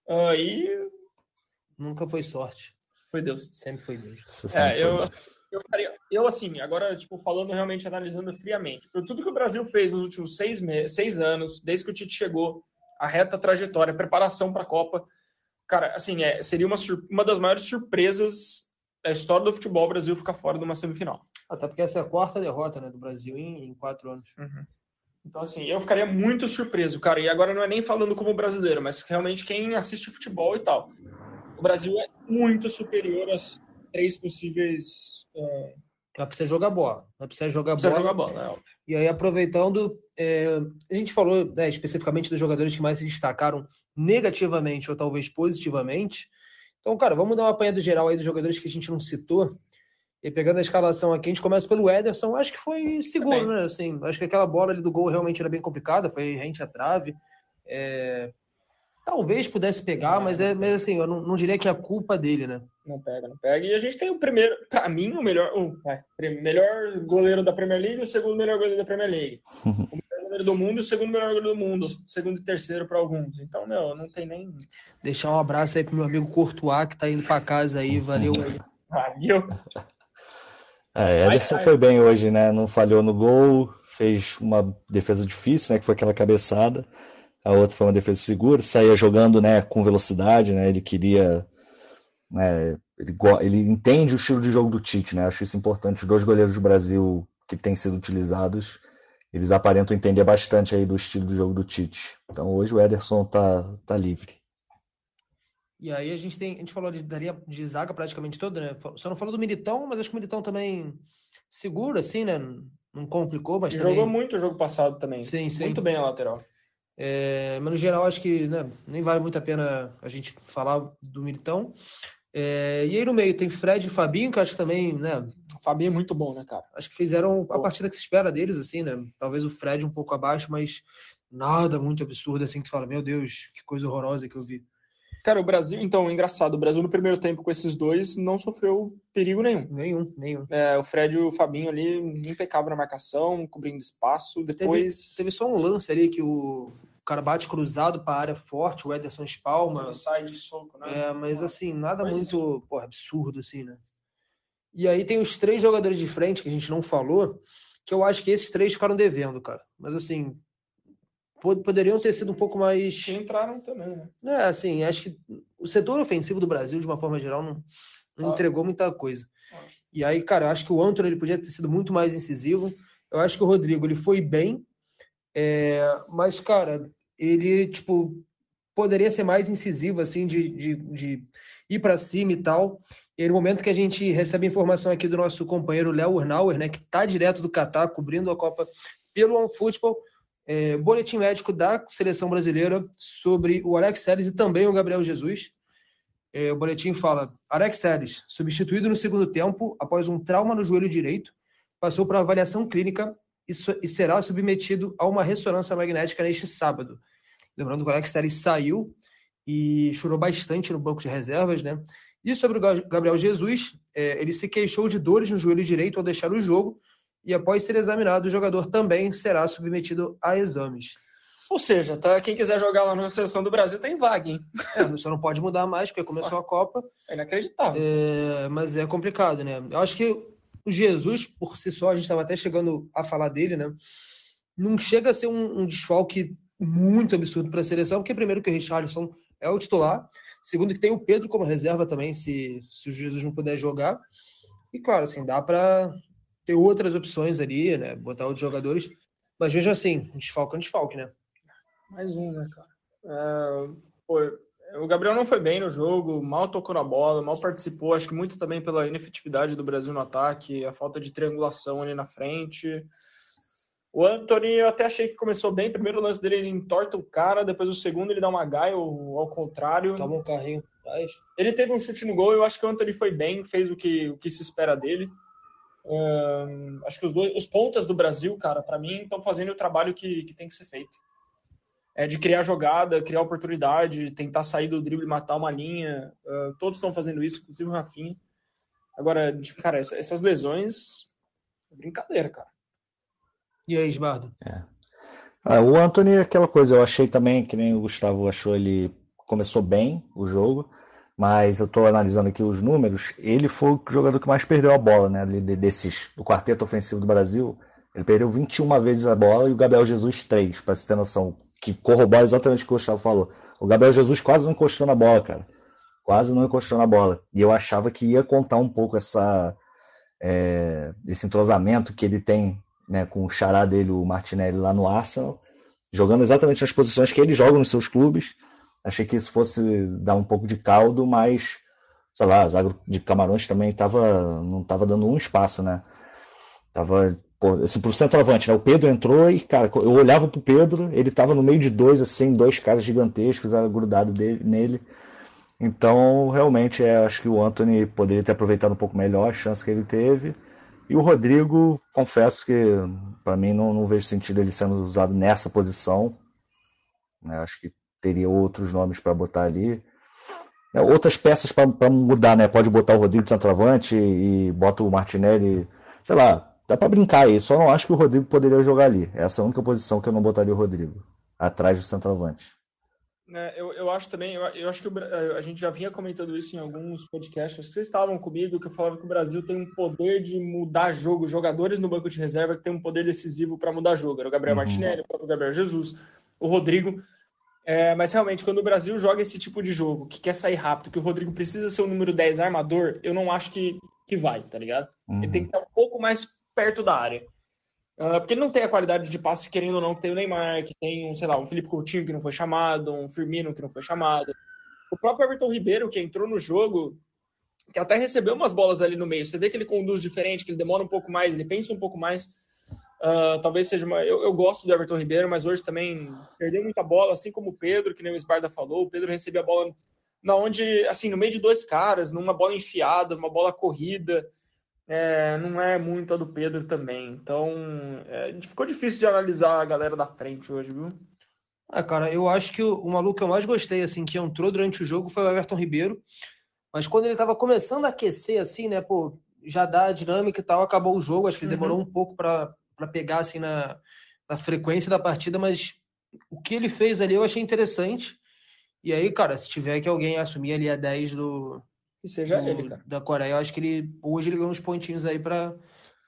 Speaker 2: Uh, e.
Speaker 1: Nunca foi sorte.
Speaker 2: Foi Deus.
Speaker 1: Sempre foi Deus.
Speaker 2: É, eu, eu, eu, assim, agora, tipo, falando realmente, analisando friamente, por tudo que o Brasil fez nos últimos seis, meses, seis anos, desde que o Tite chegou, a reta trajetória, a preparação para a Copa, cara, assim, é, seria uma, uma das maiores surpresas da história do futebol o Brasil ficar fora de uma semifinal.
Speaker 1: Até porque essa é a quarta derrota né, do Brasil em, em quatro anos.
Speaker 2: Uhum. Então, assim, eu ficaria muito surpreso, cara. E agora não é nem falando como brasileiro, mas realmente quem assiste futebol e tal. O Brasil é muito superior às três possíveis. É...
Speaker 1: Mas precisa jogar bola. Mas precisa jogar
Speaker 2: precisa
Speaker 1: bola.
Speaker 2: jogar bola, é
Speaker 1: E aí, aproveitando, é, a gente falou né, especificamente dos jogadores que mais se destacaram negativamente ou talvez positivamente. Então, cara, vamos dar uma apanhada geral aí dos jogadores que a gente não citou. E pegando a escalação aqui, a gente começa pelo Ederson. Acho que foi seguro, né? Assim, acho que aquela bola ali do gol realmente era bem complicada, foi rente à trave. É... Talvez pudesse pegar, mas, é, mas assim, eu não, não, diria que é a culpa dele, né?
Speaker 2: Não pega, não pega. E a gente tem o primeiro, pra mim, o melhor, o melhor goleiro da Premier League e o segundo melhor goleiro da Premier League. o melhor goleiro do mundo e o segundo melhor goleiro do mundo, o segundo e terceiro para alguns. Então, meu, não tem nem.
Speaker 1: Deixar um abraço aí pro meu amigo Courtois, que tá indo para casa aí. Valeu.
Speaker 2: Valeu.
Speaker 3: É, Ederson foi bem hoje, né? Não falhou no gol, fez uma defesa difícil, né? Que foi aquela cabeçada. A outra foi uma defesa segura, saía jogando, né? Com velocidade, né? Ele queria, né? Ele, ele entende o estilo de jogo do Tite, né? Acho isso importante. Os dois goleiros do Brasil que têm sido utilizados, eles aparentam entender bastante aí do estilo do jogo do Tite. Então hoje o Ederson tá, tá livre.
Speaker 1: E aí a gente tem, a gente falou de, de zaga praticamente toda, né? Só não falou do Militão, mas acho que o Militão também segura, assim, né? Não complicou, mas
Speaker 2: Jogou
Speaker 1: também...
Speaker 2: muito o jogo passado também.
Speaker 1: Sim, sim.
Speaker 2: Muito bem a lateral.
Speaker 1: É, mas no geral acho que né, nem vale muito a pena a gente falar do Militão. É, e aí no meio tem Fred e Fabinho, que acho que também, né?
Speaker 2: O Fabinho é muito bom, né, cara?
Speaker 1: Acho que fizeram a partida que se espera deles, assim, né? Talvez o Fred um pouco abaixo, mas nada muito absurdo, assim, que tu fala, meu Deus, que coisa horrorosa que eu vi.
Speaker 2: Cara, o Brasil, então, engraçado, o Brasil no primeiro tempo com esses dois não sofreu perigo nenhum.
Speaker 1: Nenhum, nenhum.
Speaker 2: É, o Fred e o Fabinho ali impecável na marcação, cobrindo espaço. Depois.
Speaker 1: Teve, teve só um lance ali que o, o cara bate cruzado para a área forte, o Ederson espalma.
Speaker 2: Ele sai de soco, né?
Speaker 1: É, mas assim, nada muito porra, absurdo, assim, né? E aí tem os três jogadores de frente que a gente não falou, que eu acho que esses três ficaram devendo, cara. Mas assim, poderiam ter sido um pouco mais.
Speaker 2: Que entraram também, né?
Speaker 1: É, assim, acho que o setor ofensivo do Brasil, de uma forma geral, não, não ah. entregou muita coisa. Ah. E aí, cara, eu acho que o Antônio ele podia ter sido muito mais incisivo. Eu acho que o Rodrigo ele foi bem, é, mas, cara, ele, tipo, poderia ser mais incisivo, assim, de, de, de ir para cima e tal. E no momento que a gente recebe informação aqui do nosso companheiro Léo Urnauer, né, que tá direto do Catar, cobrindo a Copa pelo OneFootball, é, boletim médico da seleção brasileira sobre o Alex Telles e também o Gabriel Jesus. É, o boletim fala: Alex Telles, substituído no segundo tempo após um trauma no joelho direito, passou para avaliação clínica e, e, será submetido a uma ressonância magnética neste sábado. Lembrando que o Alex Telles saiu e chorou bastante no banco de reservas, né? E sobre o Gabriel Jesus, é, ele se queixou de dores no joelho direito ao deixar o jogo e após ser examinado, o jogador também será submetido a exames.
Speaker 2: Ou seja, tá, quem quiser jogar lá na seleção do Brasil tem vaga, hein?
Speaker 1: É, você não pode mudar mais, porque começou a Copa.
Speaker 2: É inacreditável.
Speaker 1: É, mas é complicado, né? Eu acho que o Jesus, por si só, a gente estava até chegando a falar dele, né? Não chega a ser um, um desfalque muito absurdo para a seleção, porque primeiro que o Richarlison é o titular, segundo que tem o Pedro como reserva também, se, se o Jesus não puder jogar. E claro, assim, dá para ter outras opções ali, né? Botar outros jogadores. Mas mesmo assim, desfalque é um desfalque, né?
Speaker 2: Mais um, né, cara? É, pô, o Gabriel não foi bem no jogo, mal tocou na bola, mal participou, acho que muito também pela inefetividade do Brasil no ataque, a falta de triangulação ali na frente. O Anthony, eu até achei que começou bem. Primeiro lance dele, ele entorta o cara, depois o segundo ele dá uma gaia, ou ao contrário.
Speaker 1: Toma um carrinho atrás.
Speaker 2: Ele teve um chute no gol, eu acho que o Anthony foi bem, fez o que, o que se espera dele acho que os, dois, os pontas do Brasil, cara, para mim, estão fazendo o trabalho que, que tem que ser feito. É de criar jogada, criar oportunidade, tentar sair do drible, matar uma linha. Uh, todos estão fazendo isso, inclusive o Rafinha. Agora, cara, essas lesões. Brincadeira, cara.
Speaker 1: E aí, Esbardo?
Speaker 3: É. Ah, o Anthony é aquela coisa, eu achei também, que nem o Gustavo achou, ele começou bem o jogo, mas eu estou analisando aqui os números, ele foi o jogador que mais perdeu a bola, né? Desses, do quarteto ofensivo do Brasil, ele perdeu 21 vezes a bola e o Gabriel Jesus 3, para você ter noção, que corrobora exatamente o que o Gustavo falou. O Gabriel Jesus quase não encostou na bola, cara. Quase não encostou na bola. E eu achava que ia contar um pouco essa, é, esse entrosamento que ele tem né, com o xará dele, o Martinelli, lá no Arsenal, jogando exatamente nas posições que ele joga nos seus clubes. Achei que isso fosse dar um pouco de caldo, mas, sei lá, a de Camarões também tava, não estava dando um espaço, né? Tava, pô, assim, pro centroavante, né? O Pedro entrou e, cara, eu olhava pro Pedro, ele tava no meio de dois, assim, dois caras gigantescos, era grudado dele, nele. Então, realmente, é, acho que o Anthony poderia ter aproveitado um pouco melhor a chance que ele teve. E o Rodrigo, confesso que para mim não, não, vejo sentido ele sendo usado nessa posição. Né? Acho que teria outros nomes para botar ali. É, outras peças para mudar, né? Pode botar o Rodrigo de centroavante e, e bota o Martinelli, sei lá, dá para brincar aí. Só não acho que o Rodrigo poderia jogar ali. Essa é a única posição que eu não botaria o Rodrigo, atrás do centroavante.
Speaker 2: É, eu, eu acho também, eu, eu, acho que o, a gente já vinha comentando isso em alguns podcasts, vocês estavam comigo, que eu falava que o Brasil tem um poder de mudar jogo, jogadores no banco de reserva que tem um poder decisivo para mudar jogo. Era o Gabriel uhum. Martinelli, o Gabriel Jesus, o Rodrigo. É, mas realmente, quando o Brasil joga esse tipo de jogo, que quer sair rápido, que o Rodrigo precisa ser o número 10 armador, eu não acho que, que vai, tá ligado? Uhum. Ele tem que estar um pouco mais perto da área. Uh, porque ele não tem a qualidade de passe, querendo ou não, que tem o Neymar, que tem, um, sei lá, um Felipe Coutinho que não foi chamado, um Firmino que não foi chamado. O próprio Everton Ribeiro, que entrou no jogo, que até recebeu umas bolas ali no meio. Você vê que ele conduz diferente, que ele demora um pouco mais, ele pensa um pouco mais. Uh, talvez seja uma. Eu, eu, gosto do Everton Ribeiro, mas hoje também perdeu muita bola, assim como o Pedro, que nem o Esbarda falou. O Pedro recebia a bola na onde, assim, no meio de dois caras, numa bola enfiada, uma bola corrida é, não é muito a do Pedro também. Então, é, ficou difícil de analisar a galera da frente hoje, viu?
Speaker 1: Ah, cara, eu acho que o, o maluco que eu mais gostei, assim, que entrou durante o jogo foi o Everton Ribeiro. Mas quando ele tava começando a aquecer, assim, né, pô, já dá a dinâmica e tal, acabou o jogo. Acho que ele uhum. demorou um pouco para pegar, assim, na, na frequência da partida, mas o que ele fez ali eu achei interessante. E aí, cara, se tiver que alguém assumir ali a 10 do,
Speaker 2: que seja do, ele, cara.
Speaker 1: Da Coreia. Eu acho que ele hoje ele ganhou uns pontinhos aí para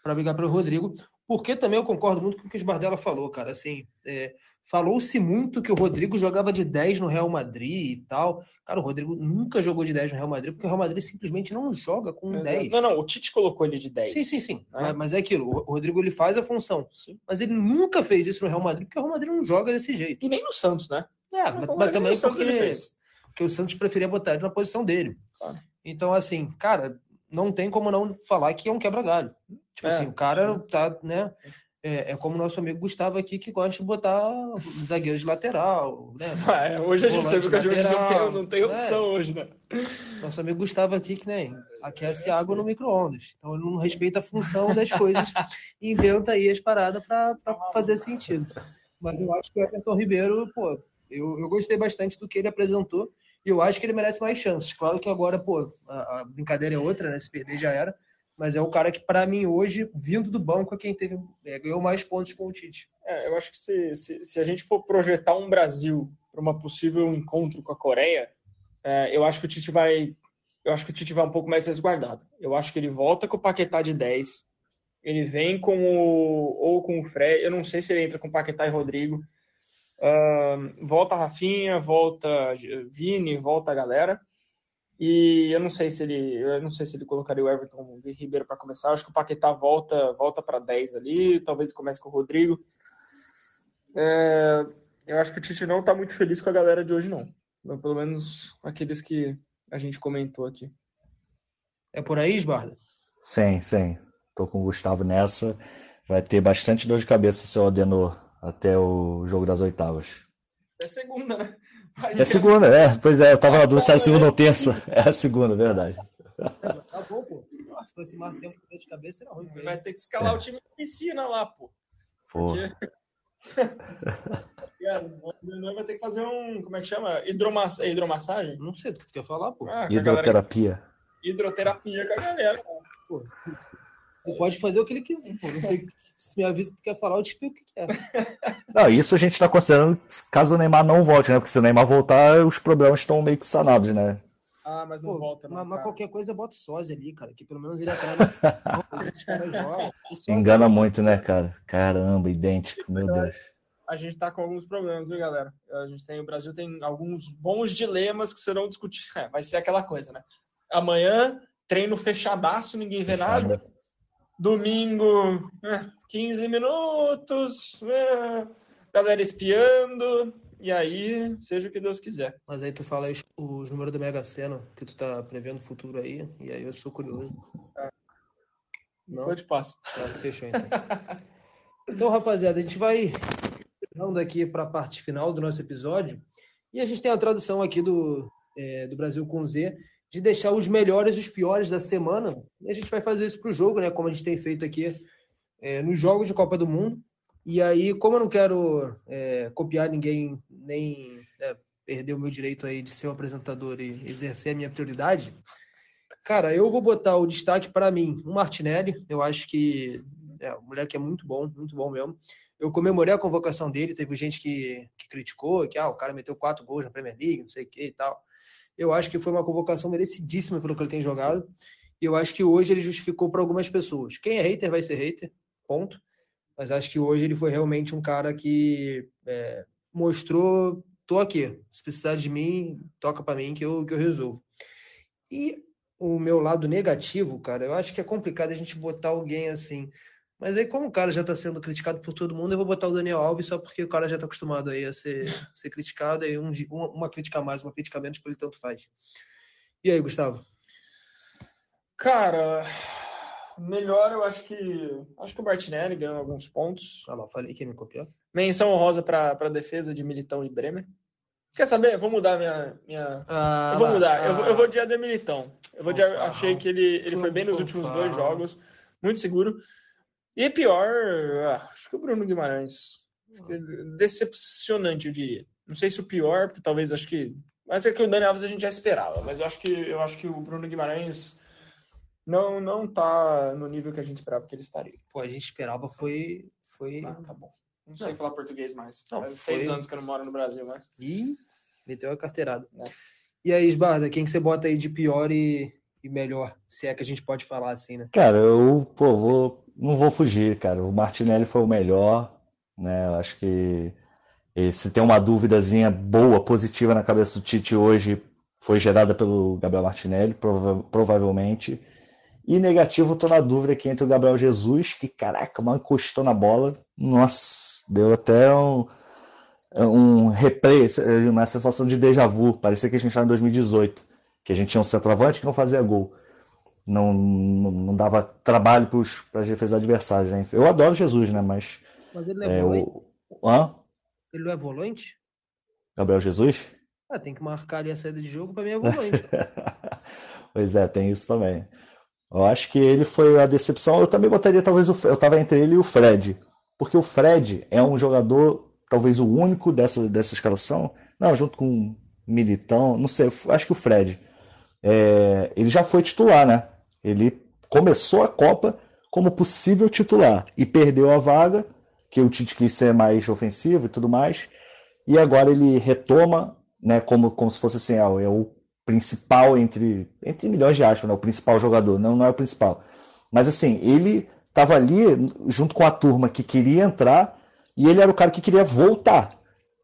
Speaker 1: brigar pelo Rodrigo. Porque também eu concordo muito com o que o Bardella falou, cara. Assim, é, falou-se muito que o Rodrigo jogava de 10 no Real Madrid e tal. Cara, o Rodrigo nunca jogou de 10 no Real Madrid, porque o Real Madrid simplesmente não joga com Exato. 10.
Speaker 2: Não, não, o Tite colocou ele de 10.
Speaker 1: Sim, sim, sim. Né? Mas, mas, é aquilo, o Rodrigo ele faz a função. Sim. Mas ele nunca fez isso no Real Madrid, porque o Real Madrid não joga desse jeito.
Speaker 2: E nem no Santos, né?
Speaker 1: É, mas, mas também porque, porque o Santos preferia botar ele na posição dele. Claro. Então, assim, cara, não tem como não falar que é um quebra-galho. Tipo é, assim, o cara sim. tá, né? É, é, como nosso amigo Gustavo aqui, que gosta de botar zagueiros de lateral, né?
Speaker 2: É, hoje a gente sabe que a gente não tem, não tem opção é. hoje, né?
Speaker 1: Nosso amigo Gustavo aqui, que nem aquece água no micro-ondas. Então ele não respeita a função das coisas e inventa aí as paradas para fazer sentido. Mas eu acho que o Everton Ribeiro, pô, eu, eu gostei bastante do que ele apresentou. E eu acho que ele merece mais chances. Claro que agora, pô, a, a brincadeira é outra, né? Se perder já era. Mas é o cara que, para mim, hoje, vindo do banco, é quem teve, é, ganhou mais pontos com o Tite.
Speaker 2: É, eu acho que se, se, se a gente for projetar um Brasil para uma possível encontro com a Coreia, é, eu acho que o Tite vai. Eu acho que o Tite vai um pouco mais resguardado. Eu acho que ele volta com o Paquetá de 10. Ele vem com o. ou com o Fred. Eu não sei se ele entra com Paquetá e Rodrigo. Uh, volta Rafinha, volta Vini, volta a galera. E eu não sei se ele, eu não sei se ele colocaria o Everton Ribeiro para começar. Acho que o Paquetá volta, volta para 10 ali, talvez comece com o Rodrigo. É, eu acho que o Tite não está muito feliz com a galera de hoje não. Pelo menos aqueles que a gente comentou aqui.
Speaker 1: É por aí, Esbarda?
Speaker 3: Sim, sim. Tô com o Gustavo nessa. Vai ter bastante dor de cabeça se o Adenor até o jogo das oitavas.
Speaker 2: É segunda, né?
Speaker 3: É segunda, é. Pois é, eu tava na dúvida se era segunda ou terça. É a segunda, verdade.
Speaker 1: Tá bom, pô. Se fosse mais tempo de cabeça, era ruim.
Speaker 2: Vai ter que escalar é. o time de piscina lá, pô.
Speaker 3: Pô.
Speaker 2: Porque... vai ter que fazer um. Como é que chama? Hidromass... É hidromassagem?
Speaker 1: Não sei do que tu quer falar, pô. Ah,
Speaker 3: Hidroterapia.
Speaker 2: Galera... Hidroterapia com a galera, pô.
Speaker 1: Ele pode fazer o que ele quiser, pô. Não sei se me avisa que tu quer falar, eu te explico o que é.
Speaker 3: Não, isso a gente está considerando caso o Neymar não volte, né? Porque se o Neymar voltar, os problemas estão meio que sanados, né?
Speaker 2: Ah, mas não
Speaker 1: Pô,
Speaker 2: volta, não.
Speaker 1: mas, mas qualquer coisa bota o sósia ali, cara. Que pelo menos ele sósia-
Speaker 3: Engana muito, né, cara? Caramba, idêntico, meu Deus.
Speaker 2: A gente tá com alguns problemas, viu, galera? A gente tem, o Brasil tem alguns bons dilemas que serão discutidos. É, vai ser aquela coisa, né? Amanhã, treino fechadaço, ninguém vê nada. Domingo, é, 15 minutos, é, galera espiando, e aí, seja o que Deus quiser.
Speaker 1: Mas aí tu fala aí os, os números da Mega Sena, que tu tá prevendo o futuro aí, e aí eu sou curioso. Não?
Speaker 2: Depois eu te passo.
Speaker 1: Tá, fechou então. Então, rapaziada, a gente vai chegando aqui para a parte final do nosso episódio. E a gente tem a tradução aqui do, é, do Brasil com Z, de deixar os melhores e os piores da semana. E a gente vai fazer isso para o jogo, né? Como a gente tem feito aqui é, nos jogos de Copa do Mundo. E aí, como eu não quero é, copiar ninguém, nem né, perder o meu direito aí de ser o apresentador e exercer a minha prioridade, cara, eu vou botar o destaque para mim, o Martinelli. Eu acho que é, o moleque é muito bom, muito bom mesmo. Eu comemorei a convocação dele, teve gente que, que criticou, que ah, o cara meteu quatro gols na Premier League, não sei o que e tal. Eu acho que foi uma convocação merecidíssima pelo que ele tem jogado. E eu acho que hoje ele justificou para algumas pessoas. Quem é hater vai ser hater, ponto. Mas acho que hoje ele foi realmente um cara que é, mostrou: tô aqui, se precisar de mim, toca para mim que eu, que eu resolvo. E o meu lado negativo, cara, eu acho que é complicado a gente botar alguém assim. Mas aí, como o cara já está sendo criticado por todo mundo, eu vou botar o Daniel Alves só porque o cara já está acostumado aí a ser, ser criticado, e um, uma, crítica a mais, uma crítica a menos, por ele tanto faz. E aí, Gustavo?
Speaker 2: Cara, melhor eu acho que. Acho que o Martinelli ganhou alguns pontos.
Speaker 1: Ah lá, falei que me copiar.
Speaker 2: Menção honrosa para a defesa de Militão e Bremer. Quer saber? Vou mudar minha. minha...
Speaker 1: Ah,
Speaker 2: eu vou mudar. Eu, vou, eu
Speaker 1: ah.
Speaker 2: vou de Adem Militão. Eu vou de, achei que ele, ele foi bem nos últimos dois jogos. Muito seguro. E pior, ah, acho que o Bruno Guimarães. Que Decepcionante, eu diria. Não sei se o pior, porque talvez acho que. Mas é que o Dani Alves a gente já esperava. Mas eu acho que, eu acho que o Bruno Guimarães não, não tá no nível que a gente esperava que ele estaria.
Speaker 1: Pô, a gente esperava foi. foi...
Speaker 2: Ah, tá bom. Não sei falar português mais.
Speaker 1: Não,
Speaker 2: Faz seis
Speaker 1: foi-
Speaker 2: anos que eu não moro no Brasil mais.
Speaker 1: Ih, meteu a carteirada.
Speaker 2: É.
Speaker 1: E aí, Esbarda, quem que você bota aí de pior e, e melhor? Se é que a gente pode falar assim, né?
Speaker 3: Cara, eu, pô, vou, não vou fugir, cara. O Martinelli foi o melhor, né? Eu acho que se tem uma dúvidazinha boa, positiva na cabeça do Tite hoje, foi gerada pelo Gabriel Martinelli, prova- provavelmente. E negativo, tô na dúvida aqui entre o Gabriel Jesus, que caraca, mal encostou na bola. Nossa, deu até um, um replay, uma sensação de déjà vu. Parecia que a gente estava em 2018, que a gente tinha um centroavante que não fazia gol não, não, não dava trabalho para as defesas adversárias. Né? Eu adoro Jesus, né? Mas
Speaker 1: Mas ele não é,
Speaker 3: é,
Speaker 1: volante?
Speaker 3: o. Hã?
Speaker 1: Ele não é volante?
Speaker 3: Gabriel Jesus?
Speaker 1: Ah, tem que marcar ali a saída de jogo, pra mim é volante.
Speaker 3: pois é, tem isso também. Eu acho que ele foi a decepção. Eu também botaria talvez o. Eu estava entre ele e o Fred. Porque o Fred é um jogador, talvez o único dessa, dessa escalação. Não, junto com o Militão, não sei, acho que o Fred. É, ele já foi titular, né? Ele começou a Copa como possível titular e perdeu a vaga, que o Tite quis ser mais ofensivo e tudo mais. E agora ele retoma, né, como, como se fosse assim, ah, é o principal entre, entre milhões de aspas, né, o principal jogador, não, não é o principal. Mas assim, ele estava ali junto com a turma que queria entrar e ele era o cara que queria voltar.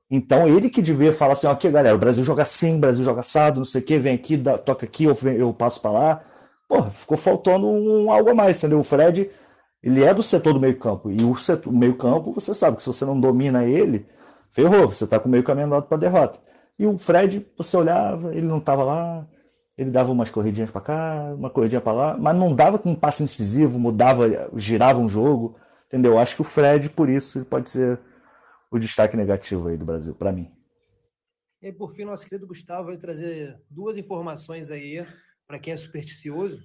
Speaker 3: Então ele que devia falar assim, ok, galera, o Brasil joga assim, o Brasil joga assado, não sei o que, vem aqui, dá, toca aqui, eu, eu passo para lá. Porra, ficou faltando um, algo a mais, entendeu? O Fred, ele é do setor do meio campo, e o, setor, o meio campo, você sabe que se você não domina ele, ferrou, você tá com meio caminho andado para derrota. E o Fred, você olhava, ele não tava lá, ele dava umas corridinhas para cá, uma corridinha para lá, mas não dava com um passe incisivo, mudava, girava um jogo, entendeu? Acho que o Fred, por isso, pode ser o destaque negativo aí do Brasil, para mim.
Speaker 1: E por fim, nosso querido Gustavo vai trazer duas informações aí para quem é supersticioso,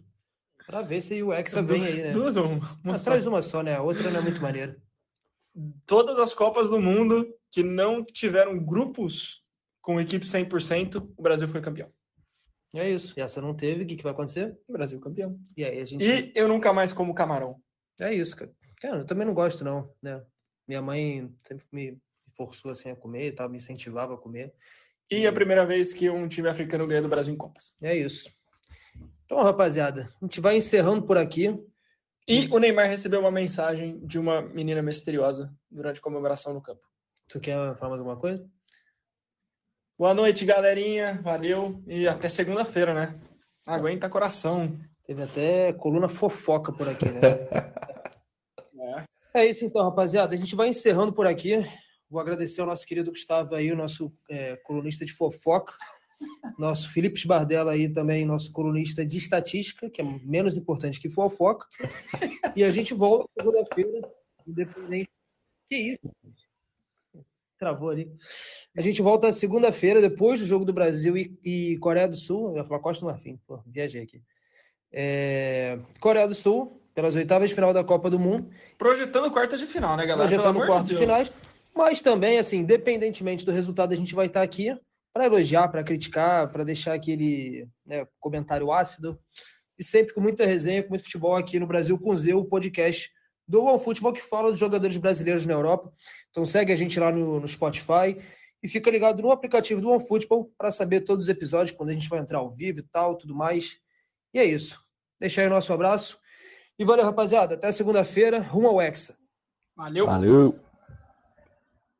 Speaker 1: para ver se o Hexa vem aí, né?
Speaker 2: Duas ou uma? uma
Speaker 1: Ah, traz uma só, né? A outra não é muito maneira.
Speaker 2: Todas as Copas do Mundo que não tiveram grupos com equipe 100%, o Brasil foi campeão.
Speaker 1: É isso. E essa não teve, o que, que vai acontecer?
Speaker 2: Brasil campeão.
Speaker 1: E aí a gente.
Speaker 2: E eu nunca mais como camarão.
Speaker 1: É isso, cara. Cara, eu também não gosto, não, né? Minha mãe sempre me forçou assim a comer e tal, me incentivava a comer.
Speaker 2: E a primeira vez que um time africano ganha do Brasil em Copas.
Speaker 1: É isso. Então, rapaziada, a gente vai encerrando por aqui.
Speaker 2: E o Neymar recebeu uma mensagem de uma menina misteriosa durante a comemoração no campo.
Speaker 1: Tu quer falar mais alguma coisa?
Speaker 2: Boa noite, galerinha. Valeu. E até segunda-feira, né? Aguenta coração.
Speaker 1: Teve até coluna fofoca por aqui, né? é. é isso então, rapaziada. A gente vai encerrando por aqui. Vou agradecer ao nosso querido Gustavo aí, o nosso é, colunista de fofoca. Nosso Felipe Bardella aí também, nosso colunista de estatística, que é menos importante que fofoca. E a gente volta segunda-feira, independente. Que isso? Travou ali. A gente volta segunda-feira, depois do jogo do Brasil e, e, Coreia do Sul. Eu ia falar Costa do Marfim, pô, viajei aqui. É... Coreia do Sul, pelas oitavas de final da Copa do Mundo.
Speaker 2: Projetando quartas de final, né, galera?
Speaker 1: Projetando quartas de, de finais. Mas também, assim, independentemente do resultado, a gente vai estar aqui para elogiar, para criticar, para deixar aquele né, comentário ácido. E sempre com muita resenha, com muito futebol aqui no Brasil, com o Zeu, o podcast do One Futebol que fala dos jogadores brasileiros na Europa. Então segue a gente lá no, no Spotify e fica ligado no aplicativo do One Futebol para saber todos os episódios, quando a gente vai entrar ao vivo e tal, tudo mais. E é isso. Deixa aí o nosso abraço. E valeu, rapaziada. Até segunda-feira, rumo ao Hexa.
Speaker 2: Valeu.
Speaker 3: Valeu.